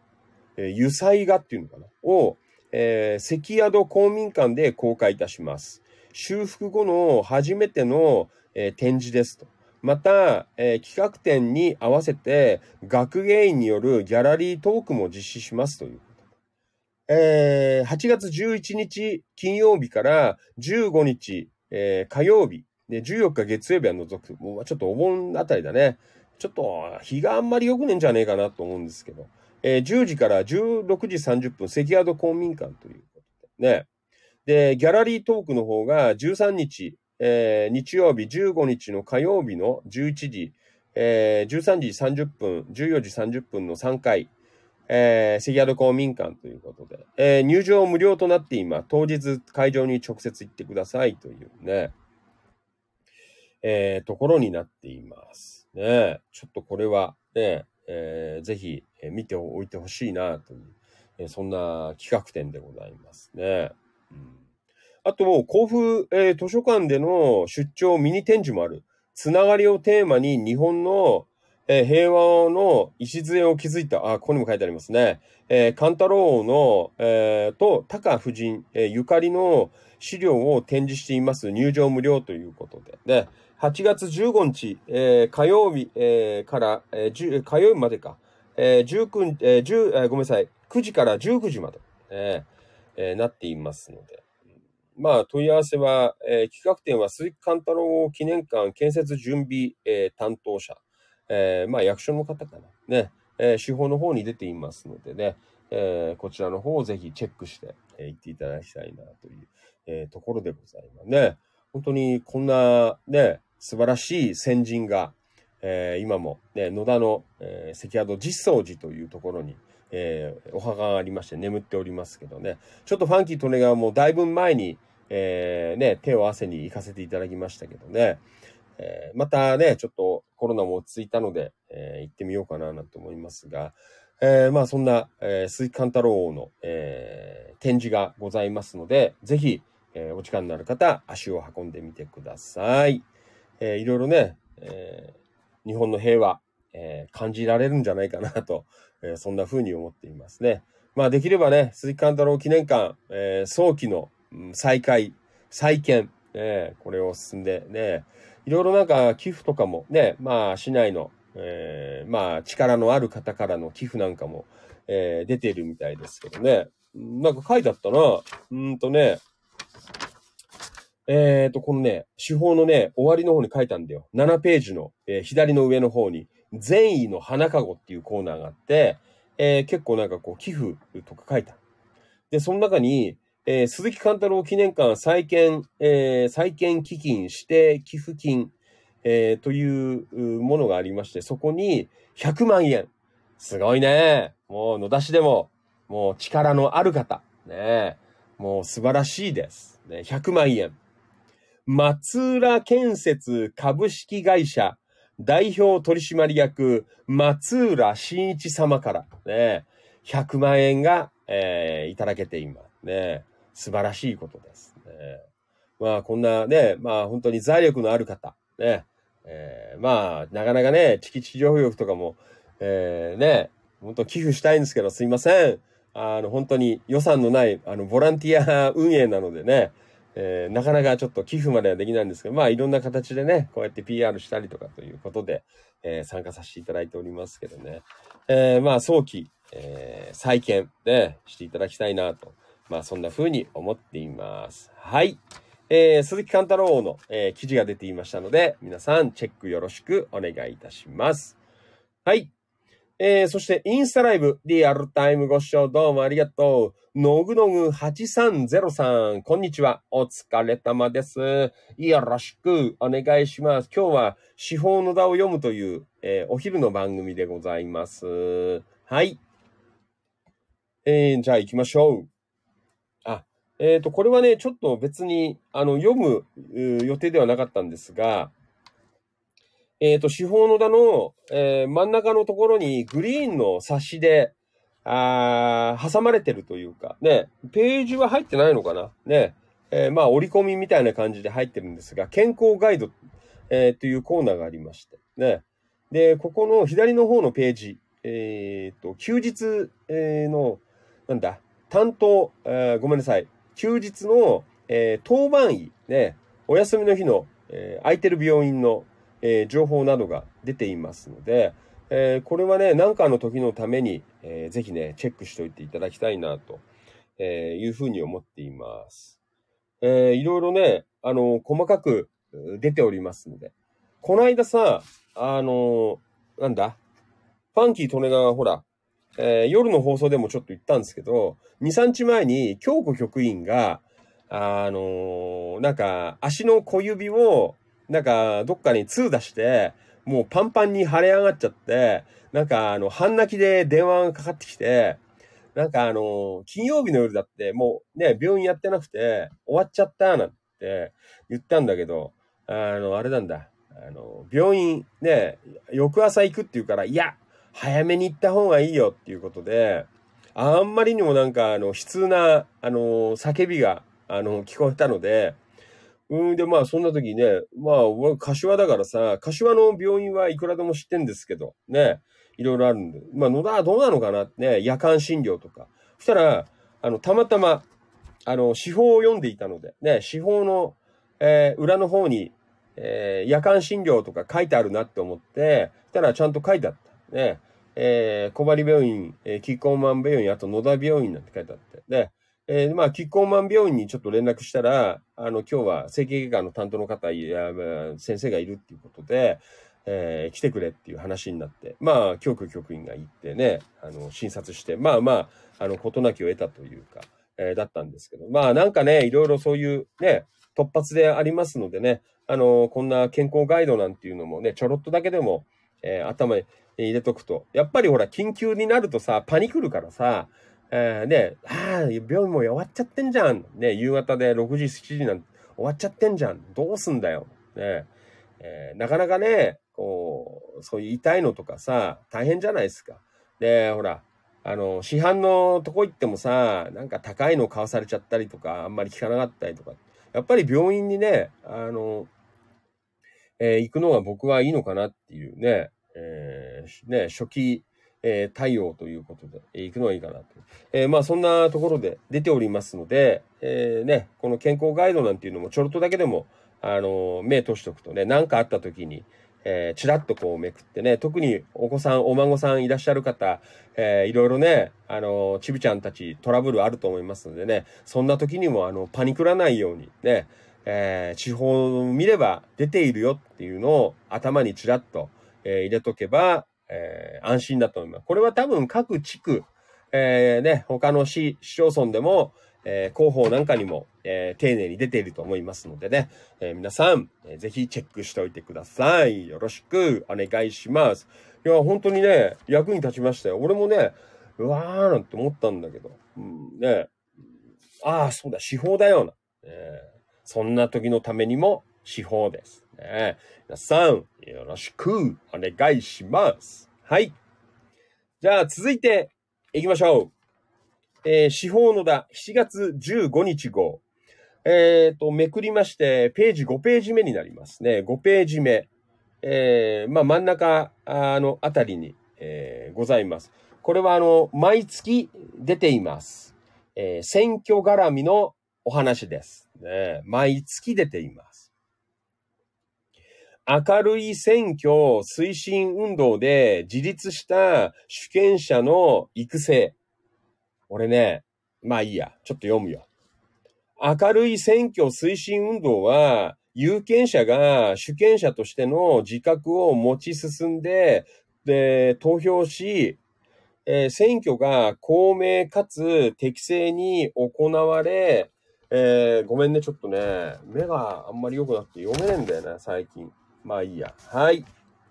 ー、油彩画っていうのかな？を、えー、関宿公民館で公開いたします。修復後の初めての、え、展示ですと。また、え、企画展に合わせて学芸員によるギャラリートークも実施しますという。えー、8月11日金曜日から15日、えー、火曜日、で14日月曜日は除く、もうちょっとお盆あたりだね。ちょっと日があんまり良くねえんじゃねえかなと思うんですけど、えー、10時から16時30分、関宿公民館ということでね。で、ギャラリートークの方が13日、えー、日曜日15日の火曜日の11時、えー、13時30分、14時30分の3回、えー、関宿公民館ということで、えー、入場無料となって今、当日会場に直接行ってくださいというね、えー、ところになっています。ね、ちょっとこれはね、えー、ぜひ、見ておいてほしいなという、えー、そんな企画展でございますね。あと、甲府、えー、図書館での出張ミニ展示もある。つながりをテーマに日本の、えー、平和の礎を築いた、あ、ここにも書いてありますね。えー、カンタロウの、えー、と、高夫人、えー、ゆかりの資料を展示しています。入場無料ということで。で、8月15日、えー、火曜日、えー、から、えー、火曜日までか。えー、19、えー、10、えー、ごめんなさい。9時から19時まで。えーえー、なっていますので。まあ、問い合わせは、えー、企画展は鈴木貫太郎記念館建設準備、えー、担当者、えー、まあ、役所の方かな。ね、えー、手法の方に出ていますのでね、えー、こちらの方をぜひチェックして、えー、行っていただきたいなという、えー、ところでございますね。本当にこんなね、素晴らしい先人が、えー、今も、ね、野田の、えー、関宿実相寺というところに、えー、お墓がありまして眠っておりますけどね、ちょっとファンキー・トネガーもだいぶ前に、えー、ね、手を汗に行かせていただきましたけどね、えー、またね、ちょっとコロナも落ち着いたので、えー、行ってみようかななんて思いますが、えー、まあそんな、えー、鈴木貫太郎の、えー、展示がございますので、ぜひ、えー、お時間のある方、足を運んでみてください。えー、いろいろね、えー、日本の平和、えー、感じられるんじゃないかなと、えー、そんな風に思っていますね。まあできればね、鈴木貫太郎記念館、えー、早期の、再開、再建、え、これを進んでね、いろいろなんか寄付とかもね、まあ市内の、えー、まあ力のある方からの寄付なんかも、えー、出てるみたいですけどね。なんか書いてあったな。うんとね、えっ、ー、と、このね、手法のね、終わりの方に書いたんだよ。7ページの、えー、左の上の方に、善意の花籠っていうコーナーがあって、えー、結構なんかこう、寄付とか書いた。で、その中に、えー、鈴木貫太郎記念館再建、えー、再建基金指定寄付金、えー、というものがありまして、そこに100万円。すごいね。もう野田市でも、もう力のある方。ねもう素晴らしいです。ね、100万円。松浦建設株式会社代表取締役松浦真一様からね、100万円が、えー、いただけていますね。素晴らしいことですね。まあこんなね、まあ本当に財力のある方、ね、えー、まあなかなかね、チキチキ情報力とかも、えー、ね、本当寄付したいんですけどすいません。あの本当に予算のない、あのボランティア運営なのでね、えー、なかなかちょっと寄付まではできないんですけど、まあいろんな形でね、こうやって PR したりとかということで、えー、参加させていただいておりますけどね。えー、まあ早期、えー、再建ね、していただきたいなとまあそんな風に思っています。はい。えー、鈴木貫太郎の、えー、記事が出ていましたので、皆さんチェックよろしくお願いいたします。はい。えー、そしてインスタライブ、リアルタイムご視聴どうもありがとう。のぐのぐ8303、こんにちは。お疲れ様です。よろしくお願いします。今日は司法の田を読むという、えー、お昼の番組でございます。はい。えー、じゃあ行きましょう。えっ、ー、と、これはね、ちょっと別に、あの、読む予定ではなかったんですが、えっ、ー、と、司法の田の、えー、真ん中のところにグリーンの冊子で、あ挟まれてるというか、ね、ページは入ってないのかな？ね、えー、まあ、折り込みみたいな感じで入ってるんですが、健康ガイド、えー、というコーナーがありまして、ね。で、ここの左の方のページ、えっ、ー、と、休日、えー、の、なんだ、担当、えー、ごめんなさい。休日の、えー、当番医、ね、お休みの日の、えー、空いてる病院の、えー、情報などが出ていますので、え、これはね、何かの時のために、えー、ぜひね、チェックしておいていただきたいな、と、え、いうふうに思っています。えー、いろいろね、あの、細かく出ておりますので。この間さ、あの、なんだ？ファンキー・トネガがほら、えー、夜の放送でもちょっと言ったんですけど、2、3日前に京子局員が、あのー、なんか足の小指を、なんかどっかに通出して、もうパンパンに腫れ上がっちゃって、なんかあの、半泣きで電話がかかってきて、なんかあの、金曜日の夜だって、もうね、病院やってなくて、終わっちゃったなんて言ったんだけど、あの、あれなんだ。あの、病院ね、翌朝行くって言うから、いや、早めに行った方がいいよっていうことで、あんまりにもなんか、あの、悲痛な、あの、叫びが、あの、聞こえたので、うんで、まあ、そんな時ね、まあ、俺、柏だからさ、柏の病院はいくらでも知ってんですけど、ね、いろいろあるんで、まあ、野田はどうなのかなってね、夜間診療とか。そしたら、あの、たまたま、あの、司法を読んでいたので、ね、司法の、えー、裏の方に、えー、夜間診療とか書いてあるなって思って、そしたらちゃんと書いてあった。ね、えー、小針病院、えー、キッコーマン病院、あと野田病院なんて書いてあって。で、えー、まあ、キッコーマン病院にちょっと連絡したら、あの、今日は整形外科の担当の方、いや、先生がいるっていうことで、えー、来てくれっていう話になって、まあ、教区局員が行ってね、あの、診察して、まあまあ、あの、事なきを得たというか、えー、だったんですけど、まあなんかね、いろいろそういうね、突発でありますのでね、あの、こんな健康ガイドなんていうのもね、ちょろっとだけでも、えー、頭に入れとくと。やっぱりほら、緊急になるとさ、パニクるからさ、えー、ね、ああ、病院も終わっちゃってんじゃん。ね、夕方で6時、7時なんて終わっちゃってんじゃん。どうすんだよ。ね、えー、なかなかね、こう、そういう痛いのとかさ、大変じゃないですか。で、ほら、あの、市販のとこ行ってもさ、なんか高いの買わされちゃったりとか、あんまり効かなかったりとか。やっぱり病院にね、あの、えー、行くのが僕はいいのかなっていうね、えー、ね、初期、えー、対応ということで、えー、行くのはいいかなと。えー、まあそんなところで出ておりますので、えー、ね、この健康ガイドなんていうのもちょろっとだけでも、あの、目通しておくとね、何かあった時に、えー、ちらっとこうめくってね、特にお子さん、お孫さんいらっしゃる方、えー、いろいろね、あの、ちびちゃんたちトラブルあると思いますのでね、そんな時にもあの、パニクらないようにね、えー、地方を見れば出ているよっていうのを頭にちらっと、えー、入れとけば、えー、安心だと思います。これは多分各地区、えー、ね、他の市、市町村でも、え、広報なんかにも、え、丁寧に出ていると思いますのでね、え、皆さん、えー、ぜひチェックしておいてください。よろしくお願いします。いや、本当にね、役に立ちましたよ。俺もね、うわーなんて思ったんだけど、うん、ね、ああ、そうだ、司法だよな。えーそんな時のためにも司法です。ね、皆さん、よろしくお願いします。はい。じゃあ、続いて行きましょう。えー、司法のだ、7月15日号。えっ、ー、と、めくりまして、ページ5ページ目になりますね。5ページ目。えー、まあ、真ん中、あの、あたりに、えー、ございます。これは、あの、毎月出ています。えー、選挙絡みのお話です。ね、毎月出ています。明るい選挙推進運動で自立した主権者の育成。俺ね、まあいいや、ちょっと読むよ。明るい選挙推進運動は、有権者が主権者としての自覚を持ち進んで、で、投票し、えー、選挙が公明かつ適正に行われ、えー、ごめんね、ちょっとね、目があんまり良くなくて読めねえんだよね、最近。まあいいや。はい。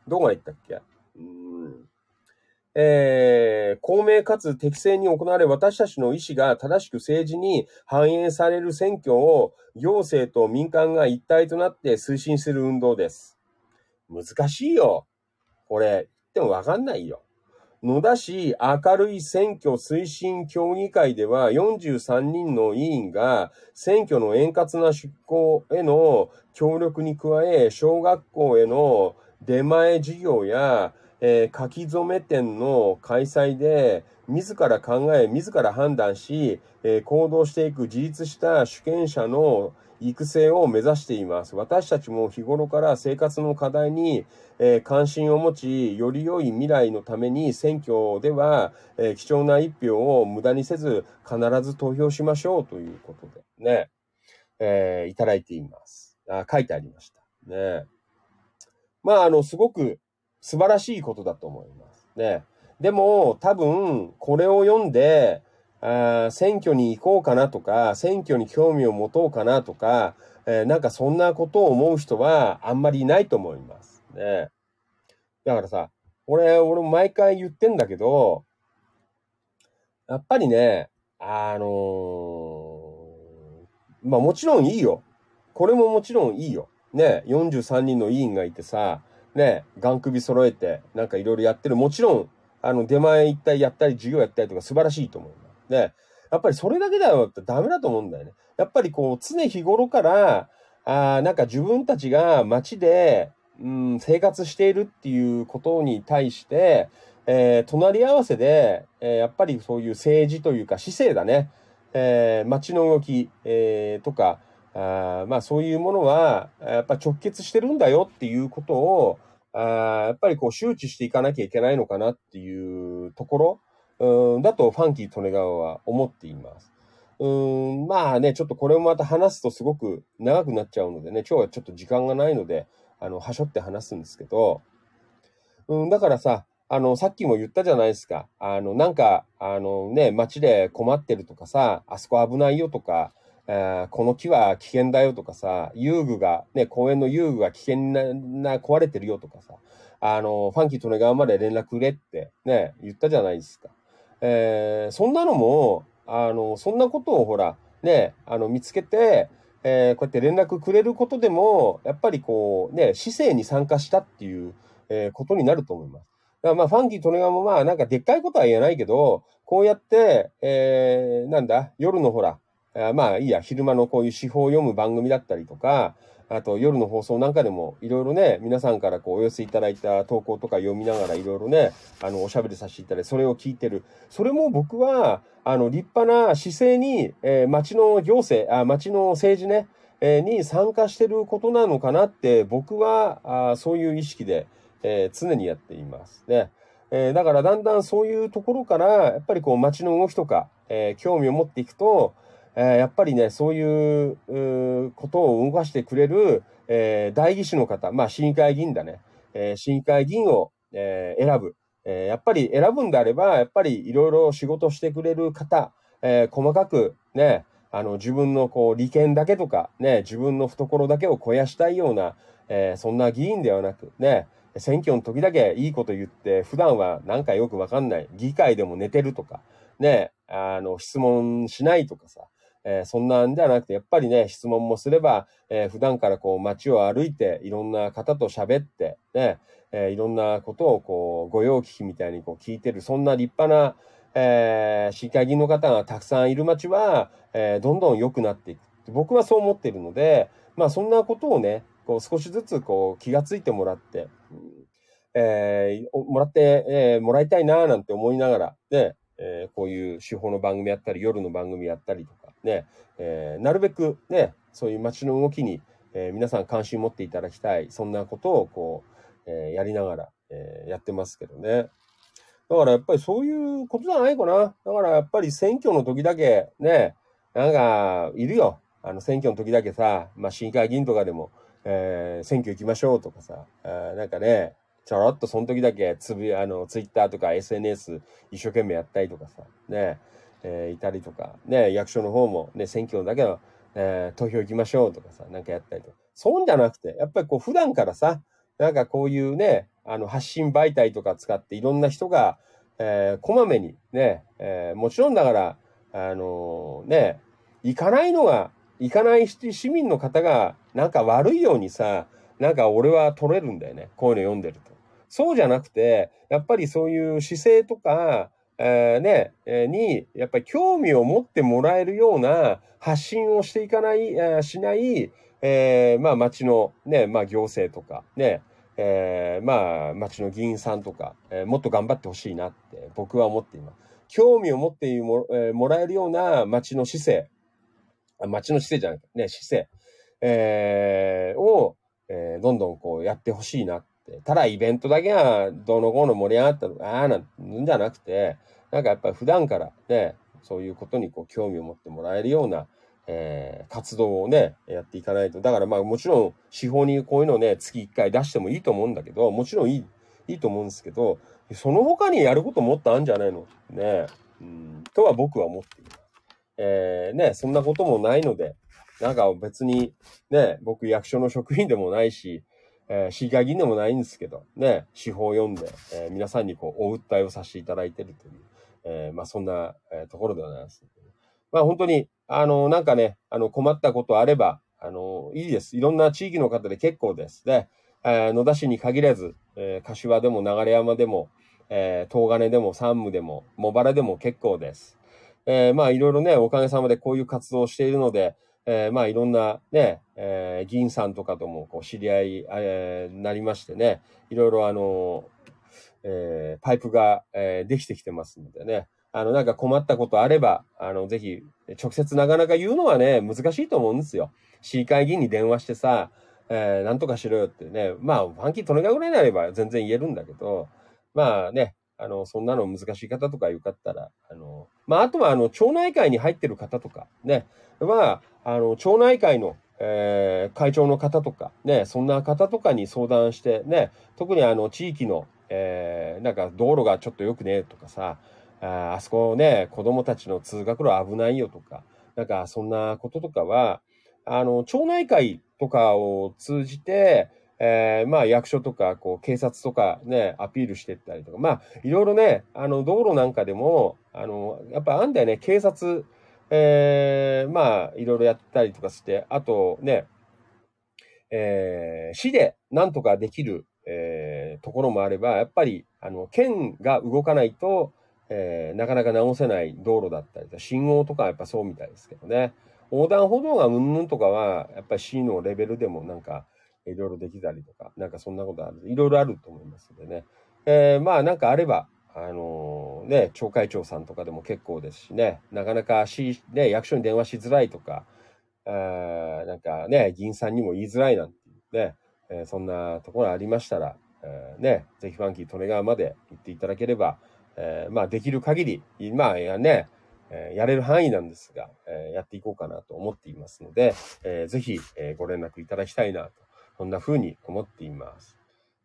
どこまで行ったっけ？うん。えー、公明かつ適正に行われ、私たちの意思が正しく政治に反映される選挙を行政と民間が一体となって推進する運動です。難しいよ。これ、言ってもわかんないよ。野田市明るい選挙推進協議会では43人の委員が選挙の円滑な出向への協力に加え、小学校への出前授業や、えー、書き初め店の開催で自ら考え、自ら判断し、えー、行動していく自立した主権者の育成を目指しています。私たちも日頃から生活の課題に、えー、関心を持ち、より良い未来のために選挙では、えー、貴重な一票を無駄にせず、必ず投票しましょうということでね、えー、いただいています。あ書いてありました。ね。まあ、あの、すごく素晴らしいことだと思います。ね。でも、多分、これを読んで、あ選挙に行こうかなとか、選挙に興味を持とうかなとか、えー、なんかそんなことを思う人はあんまりいないと思いますね。だからさ、俺、俺も毎回言ってんだけど、やっぱりね、あのー、まあもちろんいいよ。これももちろんいいよ。ね、43人の委員がいてさ、ね、ガン首揃えて、なんかいろいろやってる。もちろん、あの、出前行ったりやったり、授業やったりとか素晴らしいと思う。で、やっぱりそれだけだよってダメだと思うんだよね。やっぱりこう、常日頃から、あなんか自分たちが街で、うん、生活しているっていうことに対して、えー、隣り合わせで、えー、やっぱりそういう政治というか姿勢だね。えー、街の動き、えー、とか、あまあそういうものは、やっぱ直結してるんだよっていうことを、あやっぱりこう周知していかなきゃいけないのかなっていうところ。うん、だとファンキー・トネガワは思っています。うん、まあね、ちょっとこれもまた話すとすごく長くなっちゃうのでね、今日はちょっと時間がないので、あの、はしょって話すんですけど、うん、だからさ、あの、さっきも言ったじゃないですか。あの、なんか、あのね、街で困ってるとかさ、あそこ危ないよとか、えー、この木は危険だよとかさ、遊具が、ね、公園の遊具が危険な、な壊れてるよとかさ、あの、ファンキー利根川まで連絡くれってね、言ったじゃないですか。えー、そんなのも、あの、そんなことをほら、ね、あの、見つけて、えー、こうやって連絡くれることでも、やっぱりこう、ね、市政に参加したっていう、えー、ことになると思います。だからまあ、ファンキー・トネガもまあ、なんかでっかいことは言えないけど、こうやって、えー、なんだ、夜のほら、あまあいいや、昼間のこういう司法を読む番組だったりとか、あと夜の放送なんかでもいろいろね、皆さんからこうお寄せいただいた投稿とか読みながらいろいろね、あの、おしゃべりさせていただいて、それを聞いてる。それも僕は、あの、立派な姿勢に、えー、町の行政、あ、町の政治ね、えー、に参加してることなのかなって、僕は、あそういう意識で、えー、常にやっていますね。えー、だからだんだんそういうところから、やっぱりこう街の動きとか、えー、興味を持っていくと、えー、やっぱりね、そういううことを動かしてくれる、えー、代議士の方、まあ、市議会議員だね。えー、市議会議員を、えー、選ぶ。えー、やっぱり選ぶんであれば、やっぱりいろいろ仕事してくれる方、えー、細かくね、あの、自分のこう、利権だけとか、ね、自分の懐だけを肥やしたいような、えー、そんな議員ではなく、ね、選挙の時だけいいこと言って、普段はなんかよくわかんない。議会でも寝てるとか、ね、あの、質問しないとかさ、えー、そんなんではなくて、やっぱりね、質問もすれば、えー、普段からこう街を歩いて、いろんな方と喋って、ね、えー、いろんなことをこう、御用聞きみたいにこう聞いてる、そんな立派な、えー、市会議員の方がたくさんいる街は、えー、どんどん良くなっていく。僕はそう思っているので、まあそんなことをね、こう少しずつこう気がついてもらって、えー、もらって、えー、もらいたいなーなんて思いながら、ね、えー、こういう手法の番組やったり、夜の番組やったりとか、ね、えー、なるべくね、そういう街の動きに、えー、皆さん関心を持っていただきたい、そんなことをこう、えー、やりながら、え、やってますけどね。だからやっぱりそういうことじゃないかな。だからやっぱり選挙の時だけ、ね、なんか、いるよ。あの、選挙の時だけさ、まあ、市議会議員とかでも、えー、選挙行きましょうとかさ、あなんかね、ちょろっとその時だけつぶあの、ツイッターとか SNS 一生懸命やったりとかさ、ね、えー、いたりとか、ね、役所の方もね、選挙だけの、えー、投票行きましょうとかさ、なんかやったりとか。そうじゃなくて、やっぱりこう普段からさ、なんかこういうね、あの発信媒体とか使っていろんな人が、えー、こまめにね、えー、もちろんだから、あのー、ね、行かないのが、行かない市民の方がなんか悪いようにさ、なんか俺は取れるんだよね。こういうの読んでると。そうじゃなくて、やっぱりそういう姿勢とか、えー、ね、え、に、やっぱり興味を持ってもらえるような発信をしていかない、えー、しない、えー、まあ町のね、まあ行政とか、ね、えー、まあ町の議員さんとか、え、もっと頑張ってほしいなって僕は思っています。興味を持っても,、え、もらえるような町の姿勢、町の姿勢じゃなくてね、姿勢、え、を、え、どんどんこうやってほしいなってただイベントだけがどの後の盛り上がったのああなんじゃなくて、なんかやっぱり普段からね、そういうことにこう興味を持ってもらえるような、えー、活動をね、やっていかないと。だからまあもちろん司法にこういうのね、月1回出してもいいと思うんだけど、もちろんいい、いいと思うんですけど、その他にやることもっとあるんじゃないの？ね、うん、とは僕は思っています。えー、ね、そんなこともないので、なんか別にね、僕役所の職員でもないし、えー、市議会議員でもないんですけど、ね、司法を読んで、えー、皆さんにこう、お訴えをさせていただいてるという、えー、まあそんな、えー、ところではないです。まあ本当に、あの、なんかね、あの、困ったことあれば、あの、いいです。いろんな地域の方で結構です。で、えー、野田市に限らず、えー、柏でも流山でも、えー、東金でも山武でも、茂原でも結構です。えー、まあいろいろね、おかげさまでこういう活動をしているので、えー、まあいろんなね、えー、議員さんとかともこう知り合い、えー、なりましてね、いろいろあの、えー、パイプが、えー、できてきてますのでね、あの、なんか困ったことあれば、あの、ぜひ、直接なかなか言うのはね、難しいと思うんですよ。市議会議員に電話してさ、えー、なんとかしろよってね、まあ、ファンキートネガぐらいになれば全然言えるんだけど、まあね、あの、そんなの難しい方とかよかったら、あの、まあ、あとは、あの、町内会に入ってる方とか、ね、は、あの、町内会の、えー、会長の方とか、ね、そんな方とかに相談して、ね、特にあの、地域の、えー、なんか道路がちょっと良くねとかさ、ああそこね、子供たちの通学路危ないよとか、なんかそんなこととかは、あの、町内会とかを通じて、えー、まあ役所とか、こう、警察とかね、アピールしてったりとか、まあ、いろいろね、あの、道路なんかでも、あの、やっぱあんだよね、警察、えー、まあ、いろいろやったりとかして、あとね、えー、市でなんとかできる、えー、ところもあれば、やっぱり、あの、県が動かないと、えー、なかなか直せない道路だったり信号とかやっぱそうみたいですけどね。横断歩道がうんぬんとかは、やっぱり市のレベルでもなんか、いろいろできたりとか、なんかそんなことある。いろいろあると思いますんでね。えー、まあなんかあれば、あのー、ね、町会長さんとかでも結構ですしね、なかなか市、ね、役所に電話しづらいとか、あなんかね、議員さんにも言いづらいなんていうね、えー、そんなところありましたら、えー、ね、ぜひファンキー利根川まで行っていただければ、えー、まあできる限り、まあやね、えやれる範囲なんですが、えやっていこうかなと思っていますので、えー、ぜひ、えご連絡いただきたいなと、そんな風に思っています。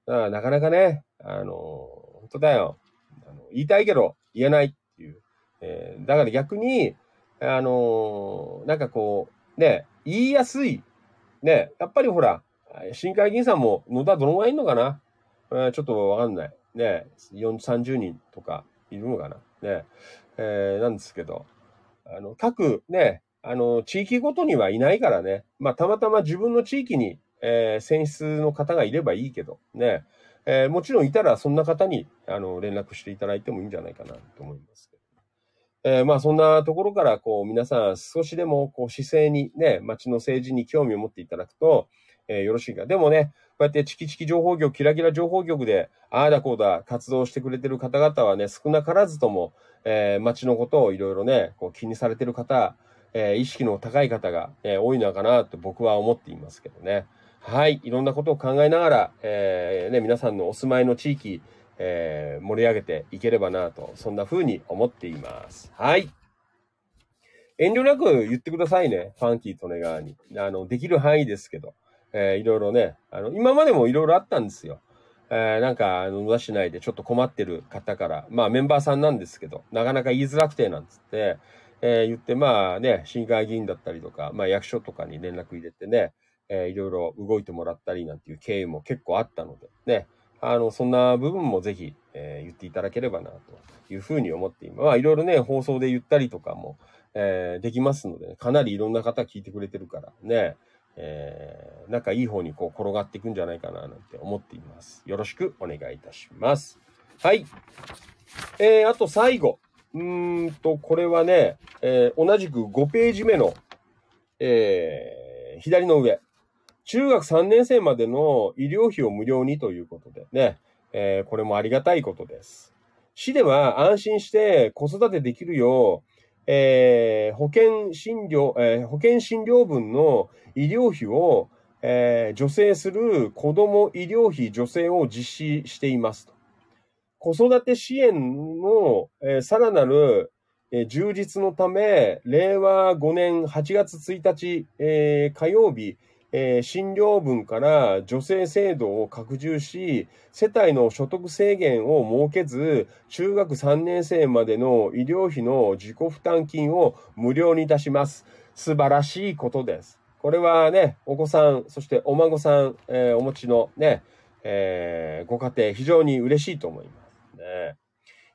だからなかなかね、あの本当だよ。あの言いたいけど言えないっていう。えだから逆に、あのなんかこう、ね、言いやすい。ね、やっぱりほら、新会議員さんも野田どのぐらいいんのかな、えー、ちょっとわかんない。ね、30人とかいるのかな？ね、えー、なんですけど、あの、各ね、あの、地域ごとにはいないからね、まあ、たまたま自分の地域に、えー、選出の方がいればいいけど、ね、えー、もちろんいたらそんな方に、あの、連絡していただいてもいいんじゃないかなと思います。えー、まあそんなところから、こう皆さん少しでもこう姿勢にね、街の政治に興味を持っていただくと、えー、よろしいか。でもね、こうやってチキチキ情報局、キラキラ情報局で、ああだこうだ活動してくれてる方々はね、少なからずとも、えー、街のことをいろいろね、こう気にされてる方、えー、意識の高い方が、えー、多いのかなと僕は思っていますけどね。はい。いろんなことを考えながら、えー、ね、皆さんのお住まいの地域、えー、盛り上げていければなと、そんな風に思っています。はい。遠慮なく言ってくださいね。ファンキー利根川に。あの、できる範囲ですけど。えー、いろいろね、あの、今までもいろいろあったんですよ。えー、なんか、あの、野田市内でちょっと困ってる方から、まあメンバーさんなんですけど、なかなか言いづらくて、なんつって、えー、言って、まあね、市議会議員だったりとか、まあ役所とかに連絡入れてね、えー、いろいろ動いてもらったりなんていう経緯も結構あったので、ね、あの、そんな部分もぜひ、えー、言っていただければな、というふうに思っています。まあ、いろいろね、放送で言ったりとかも、えー、できますので、ね、かなりいろんな方聞いてくれてるからね、えー、なんかいい方にこう転がっていくんじゃないかななんて思っています。よろしくお願いいたします。はい。えー、あと最後。うーんと、これはね、えー、同じく5ページ目の、えー、左の上。中学3年生までの医療費を無料にということでね、えー、これもありがたいことです。市では安心して子育てできるよう、えー、保険診療、えー、保険診療分の医療費を、えー、助成する子ども医療費助成を実施していますと。子育て支援の、えー、さらなる、えー、充実のため、令和5年8月1日、えー、火曜日、えー、診療分から助成制度を拡充し、世帯の所得制限を設けず、中学3年生までの医療費の自己負担金を無料にいたします。素晴らしいことです。これはね、お子さん、そしてお孫さん、えー、お持ちのね、えー、ご家庭、非常に嬉しいと思いますね。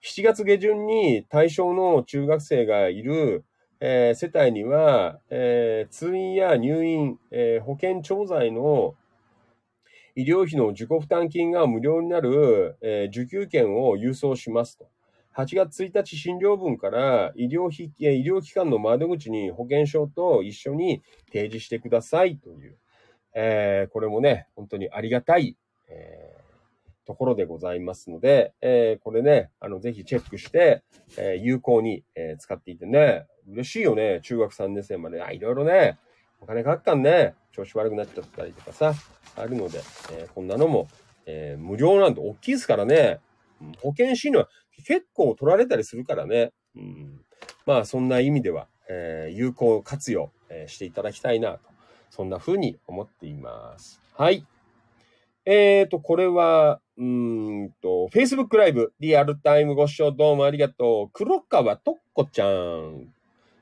7月下旬に対象の中学生がいる、えー、世帯には、えー、通院や入院、えー、保険調剤の医療費の自己負担金が無料になる、え受給券を郵送しますと。8月1日診療分から医療費、医療機関の窓口に保険証と一緒に提示してくださいという、えこれもね、本当にありがたい、えところでございますので、えこれね、あの、ぜひチェックして、え有効に、え使っていてね、嬉しいよね。中学3年生まで。あ、いろいろね、お金かかっかんね。調子悪くなっちゃったりとかさ、あるので、え、こんなのも、え、無料なんて大きいですからね。保険診療は結構取られたりするからね。うん、まあ、そんな意味では、え、有効活用、え、していただきたいなと。そんな風に思っています。はい。えーと、これは、うんと、Facebook ライブ、リアルタイムご視聴どうもありがとう。黒川とっこちゃん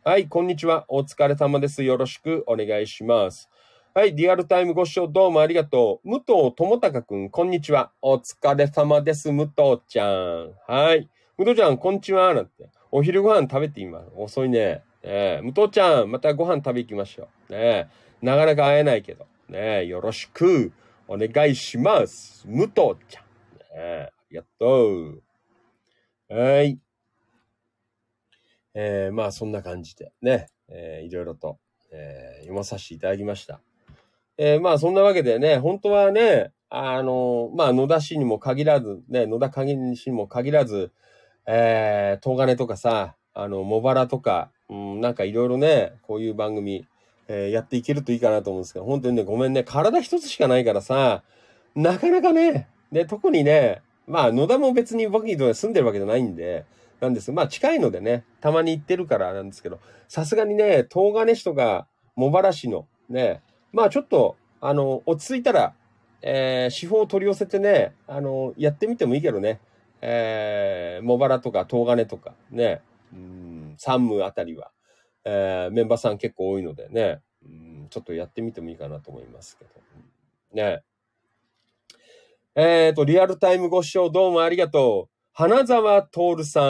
はい、こんにちは。お疲れ様です。よろしくお願いします。はい、リアルタイムご視聴どうもありがとう。武藤智隆くん、こんにちは。お疲れ様です。武藤ちゃん。はい。武藤ちゃん、こんにちは。なんて。お昼ご飯食べて今。遅いね。ね武藤ちゃん、またご飯食べ行きましょう。ねなかなか会えないけど。ねよろしくお願いします。武藤ちゃん。ねえありがとう。はい。えー、まあそんな感じでね、えーいろいろと、えー読まさせていただきました。えーまあそんなわけでね、本当はね、あのまあ野田市にも限らず、ね、野田限市にも限らず、えー、東金とかさ、あの、茂原とか、うん、なんかいろいろね、こういう番組、えーやっていけるといいかなと思うんですけど、本当にね、ごめんね、体一つしかないからさ、なかなかね、で、特にね、まあ野田も別に僕にと住んでるわけじゃないんで、なんです。まあ近いのでね、たまに行ってるからなんですけど、さすがにね、東金市とか茂原市のね、まあちょっと、あの、落ち着いたら、えー、司法を取り寄せてね、あの、やってみてもいいけどね、えー、茂原とか東金とかね、うん、山武あたりは、えー、メンバーさん結構多いのでね、うん、ちょっとやってみてもいいかなと思いますけど。ね。えっ、と、リアルタイムご視聴どうもありがとう。花沢徹さん、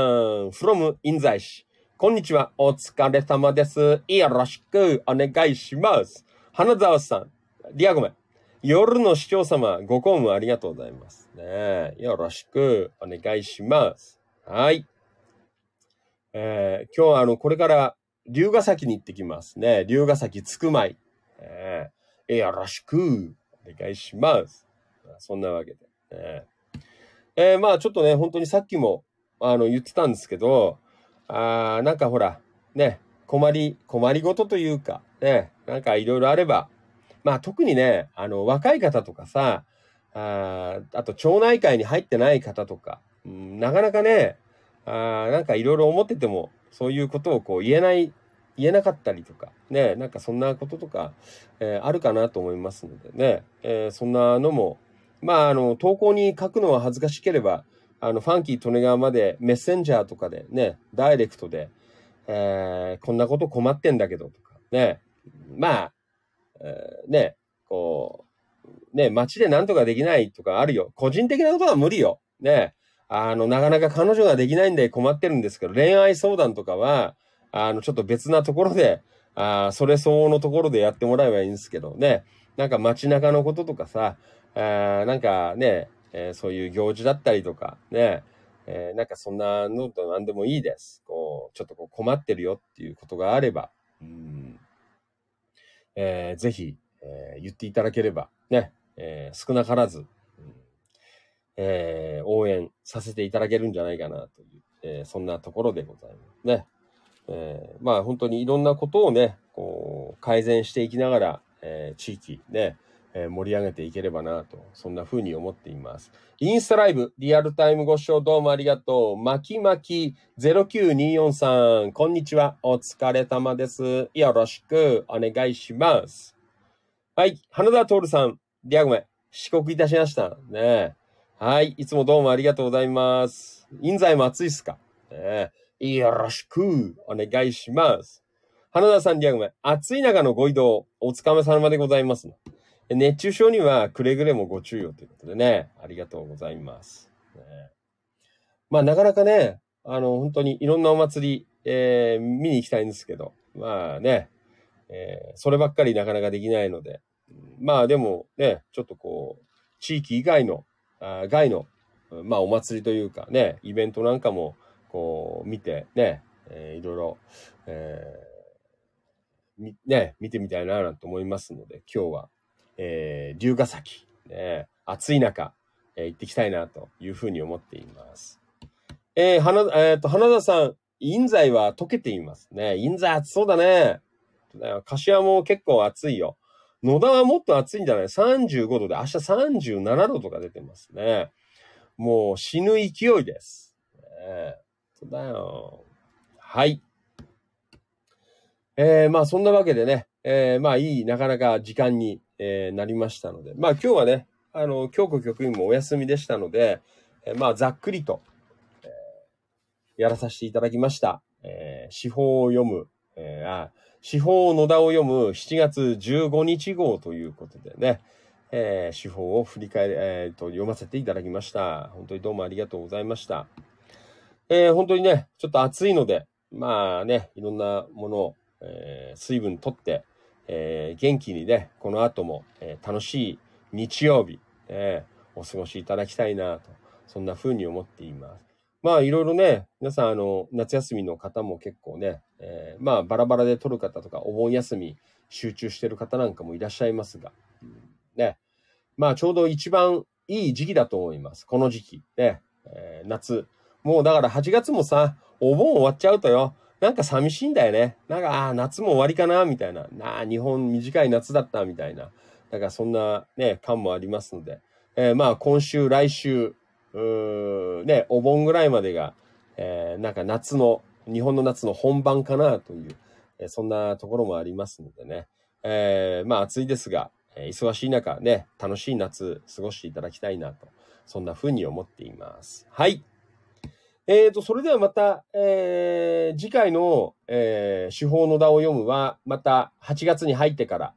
from 印西市。こんにちは。お疲れ様です。よろしくお願いします。花沢さん、リアゴメ。夜の視聴様、ご公務ありがとうございます。ねよろしくお願いします。はい。えー今日はあの、これから龍ヶ崎に行ってきますね。龍ヶ崎つくまい。えーよろしくお願いします。そんなわけで。ねえーまあちょっとね、本当にさっきもあの言ってたんですけど、あなんかほら、ね、困り、困りごとというか、ね、なんかいろいろあれば、まあ特にね、あの若い方とかさ、ああと町内会に入ってない方とか、うんなかなかね、あなんかいろいろ思ってても、そういうことをこう言えない、言えなかったりとか、ね、なんかそんなこととか、えーあるかなと思いますのでね、えーそんなのも、まあ、あの、投稿に書くのは恥ずかしければ、あの、ファンキー・トネガーまでメッセンジャーとかでね、ダイレクトで、えーこんなこと困ってんだけどとか、ね、まあ、えーね、こう、ね、街でなんとかできないとかあるよ。個人的なことは無理よ。ね、あの、なかなか彼女ができないんで困ってるんですけど、恋愛相談とかは、あの、ちょっと別なところで、あーそれ相応のところでやってもらえばいいんですけどね、なんか街中のこととかさ、あなんかね、えーそういう行事だったりとか、ね、えーなんかそんなのと何でもいいです。こう、ちょっとこう困ってるよっていうことがあれば、うん。えーぜひ、えー言っていただければ、ね、えー少なからず、えー応援させていただけるんじゃないかなという、えーそんなところでございます。ね。えーまあ本当にいろんなことをね、こう、改善していきながら、えー地域ね、え盛り上げていければなと、そんな風に思っています。インスタライブ、リアルタイムご視聴どうもありがとう。まきまき0924さん、こんにちは。お疲れ様です。よろしくお願いします。はい、花田徹さん、リアゴメ、遅刻いたしました。ねはい、いつもどうもありがとうございます。印西も暑いっすか？ねよろしくお願いします。花田さん、リアゴメ、暑い中のご移動、お疲れ様でございます。熱中症にはくれぐれもご注意をということでね、ありがとうございます。ねまあ、なかなかね、あの、本当にいろんなお祭り、えー見に行きたいんですけど、まあね、えーそればっかりなかなかできないので、まあでもね、ちょっとこう、地域以外の、あ外の、まあお祭りというかね、イベントなんかも、こう、見てね、えーいろいろ、えーね、見てみたいななんて思いますので、今日は、えー龍ヶ崎、ね、暑い中、えー行ってきたいなというふうに思っています。えー、花、えーと、花田さん、印西は溶けていますね。印西暑そうだね。柏も結構暑いよ。野田はもっと暑いんじゃない ?35 度で、明日37度とか出てますね。もう死ぬ勢いです。ね、そうだよ。はい。えー、まあそんなわけでね、えー、まあいい、なかなか時間に、えーなりましたので、まあ今日はね、あの、京子局員もお休みでしたので、えーまあざっくりと、えーやらさせていただきました。えー司法を読む、えー、あ、司法野田を読む7月15日号ということでね、えー、手法を振り返り、えー、と、読ませていただきました。本当にどうもありがとうございました。えー、本当にね、ちょっと暑いので、まあね、いろんなものを、えー、水分とって、えー、元気にね、この後も、えー、楽しい日曜日、えー、お過ごしいただきたいなと、そんな風に思っています。まあいろいろね、皆さんあの、夏休みの方も結構ね、えー、まあバラバラで取る方とか、お盆休み集中してる方なんかもいらっしゃいますが、うん、ね、まあちょうど一番いい時期だと思います。この時期。ね、えー、夏。もうだから8月もさ、お盆終わっちゃうとよ、なんか寂しいんだよね。なんか、ああ、夏も終わりかな、みたいな。なあ、日本短い夏だった、みたいな。なんかそんなね、感もありますので。えー、まあ今週、来週、うーね、お盆ぐらいまでが、えー、なんか夏の、日本の夏の本番かなという、えー、そんなところもありますのでね。えー、まあ暑いですが、えー、忙しい中ね、楽しい夏過ごしていただきたいなと、そんな風に思っています。はい。えーと、それではまた、えー、次回の、えー、手法の名を読むは、また8月に入ってから、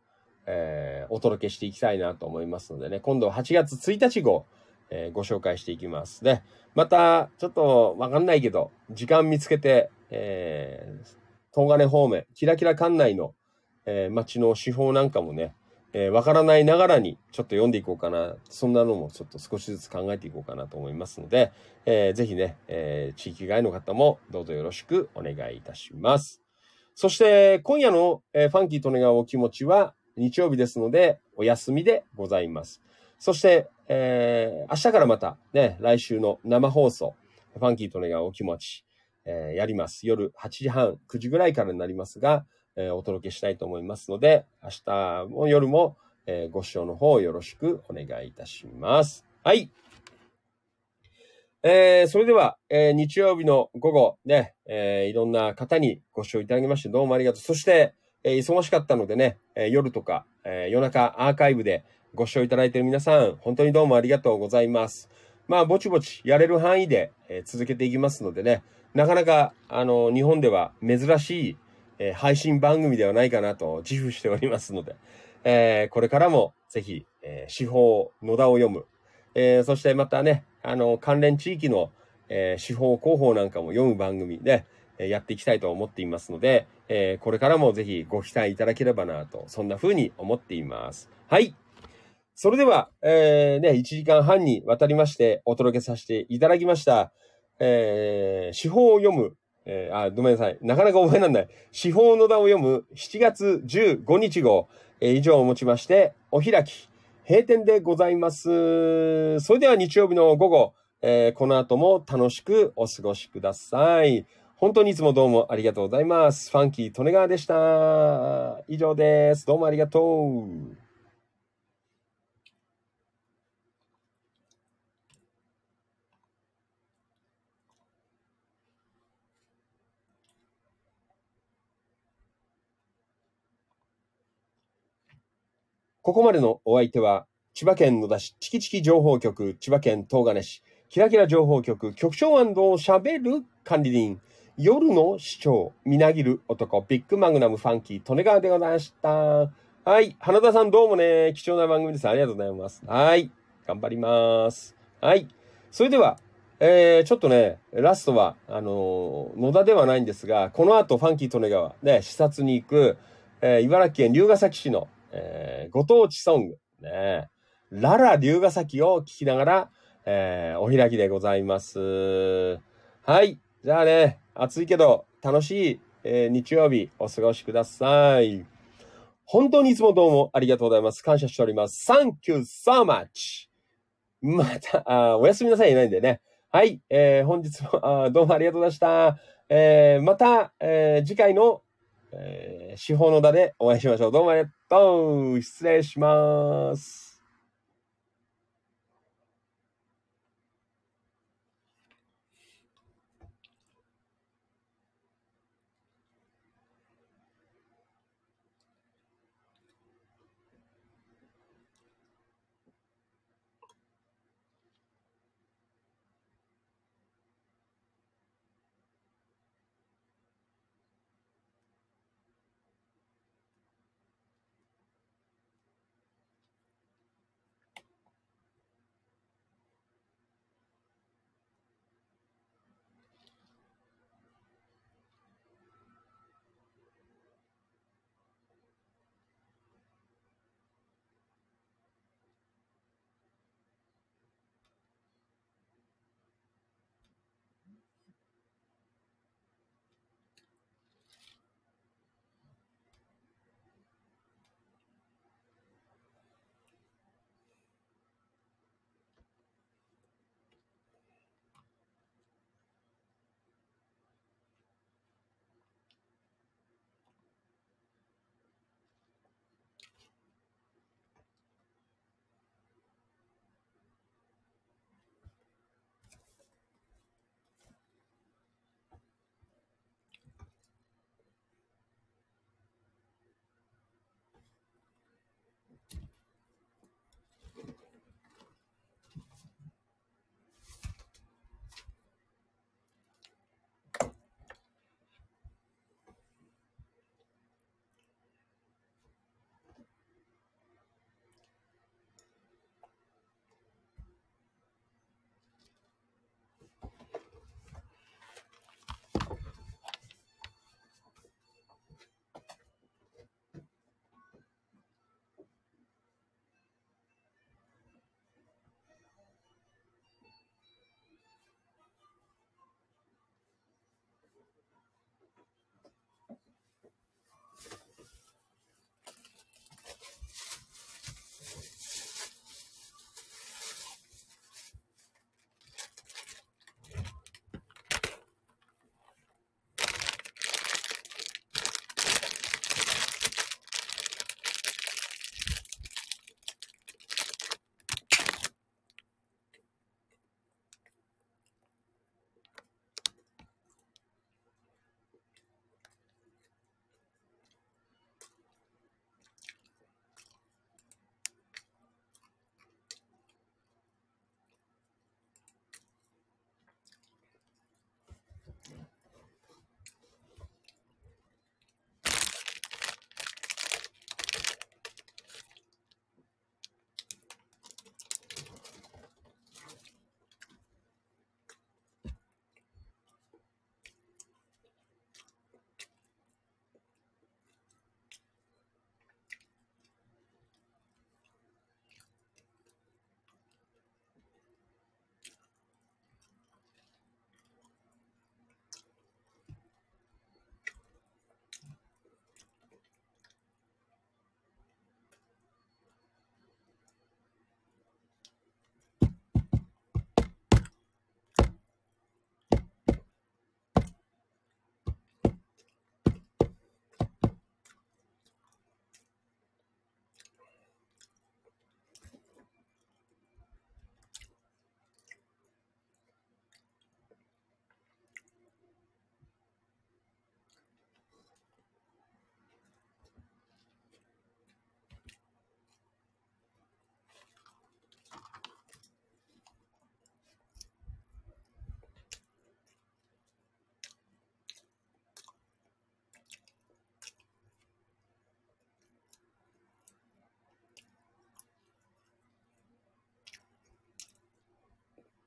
えー、お届けしていきたいなと思いますのでね、今度は8月1日号、えー、ご紹介していきます。で、また、ちょっとわかんないけど、時間見つけて、えー、東金方面、キラキラ館内の、えー、街の手法なんかもね、えー、わからないながらにちょっと読んでいこうかな。そんなのもちょっと少しずつ考えていこうかなと思いますので、えー、ぜひね、えー、地域外の方もどうぞよろしくお願いいたします。そして、今夜の、えー、ファンキーと願うお気持ちは日曜日ですので、お休みでございます。そして、えー、明日からまたね、来週の生放送、ファンキーと願うお気持ち、えー、やります。夜8時半、9時ぐらいからになりますが、え、お届けしたいと思いますので、明日も夜も、え、ご視聴の方よろしくお願いいたします。はい。えー、それでは、えー、日曜日の午後ね、えー、いろんな方にご視聴いただきましてどうもありがとう。そして、え、忙しかったのでね、え、夜とか、え、夜中アーカイブでご視聴いただいている皆さん、本当にどうもありがとうございます。まあ、ぼちぼちやれる範囲で、え、続けていきますのでね、なかなか、あの、日本では珍しい、えー、配信番組ではないかなと自負しておりますので、えー、これからもぜひ、えー、司法、野田を読む、えー、そしてまたね、あの、関連地域の、えー、司法広報なんかも読む番組で、えー、やっていきたいと思っていますので、えー、これからもぜひご期待いただければなと、そんな風に思っています。はい。それでは、えー、ね、1時間半にわたりましてお届けさせていただきました、えー、司法を読むえー、あ、ごめんなさい。なかなか覚えられない。司法の名を読む7月15日号、えー、以上をもちまして、お開き、閉店でございます。それでは日曜日の午後、えー、この後も楽しくお過ごしください。本当にいつもどうもありがとうございます。ファンキー・トネガーでした。以上です。どうもありがとう。ここまでのお相手は、千葉県野田市チキチキ情報局、千葉県東金市、キラキラ情報局、局長喋る管理人、夜の市長、みなぎる男、ビッグマグナムファンキー、利根川でございました。はい。花田さんどうもね、貴重な番組です。ありがとうございます。はい。頑張ります。はい。それでは、えー、ちょっとね、ラストは、あのー、野田ではないんですが、この後、ファンキー利根川、ね、視察に行く、えー、茨城県龍ヶ崎市の、えー、ご当地ソング、ね、ララ龍ヶ崎を聴きながら、えー、お開きでございます。はい。じゃあね、暑いけど楽しい、えー、日曜日お過ごしください。本当にいつもどうもありがとうございます。感謝しております。Thank you so much! また、あおやすみなさいいないんでね。はい。えー、本日もあどうもありがとうございました。えー、また、えー、次回のえー、司法の場でお会いしましょう。どうもありがとう。失礼します。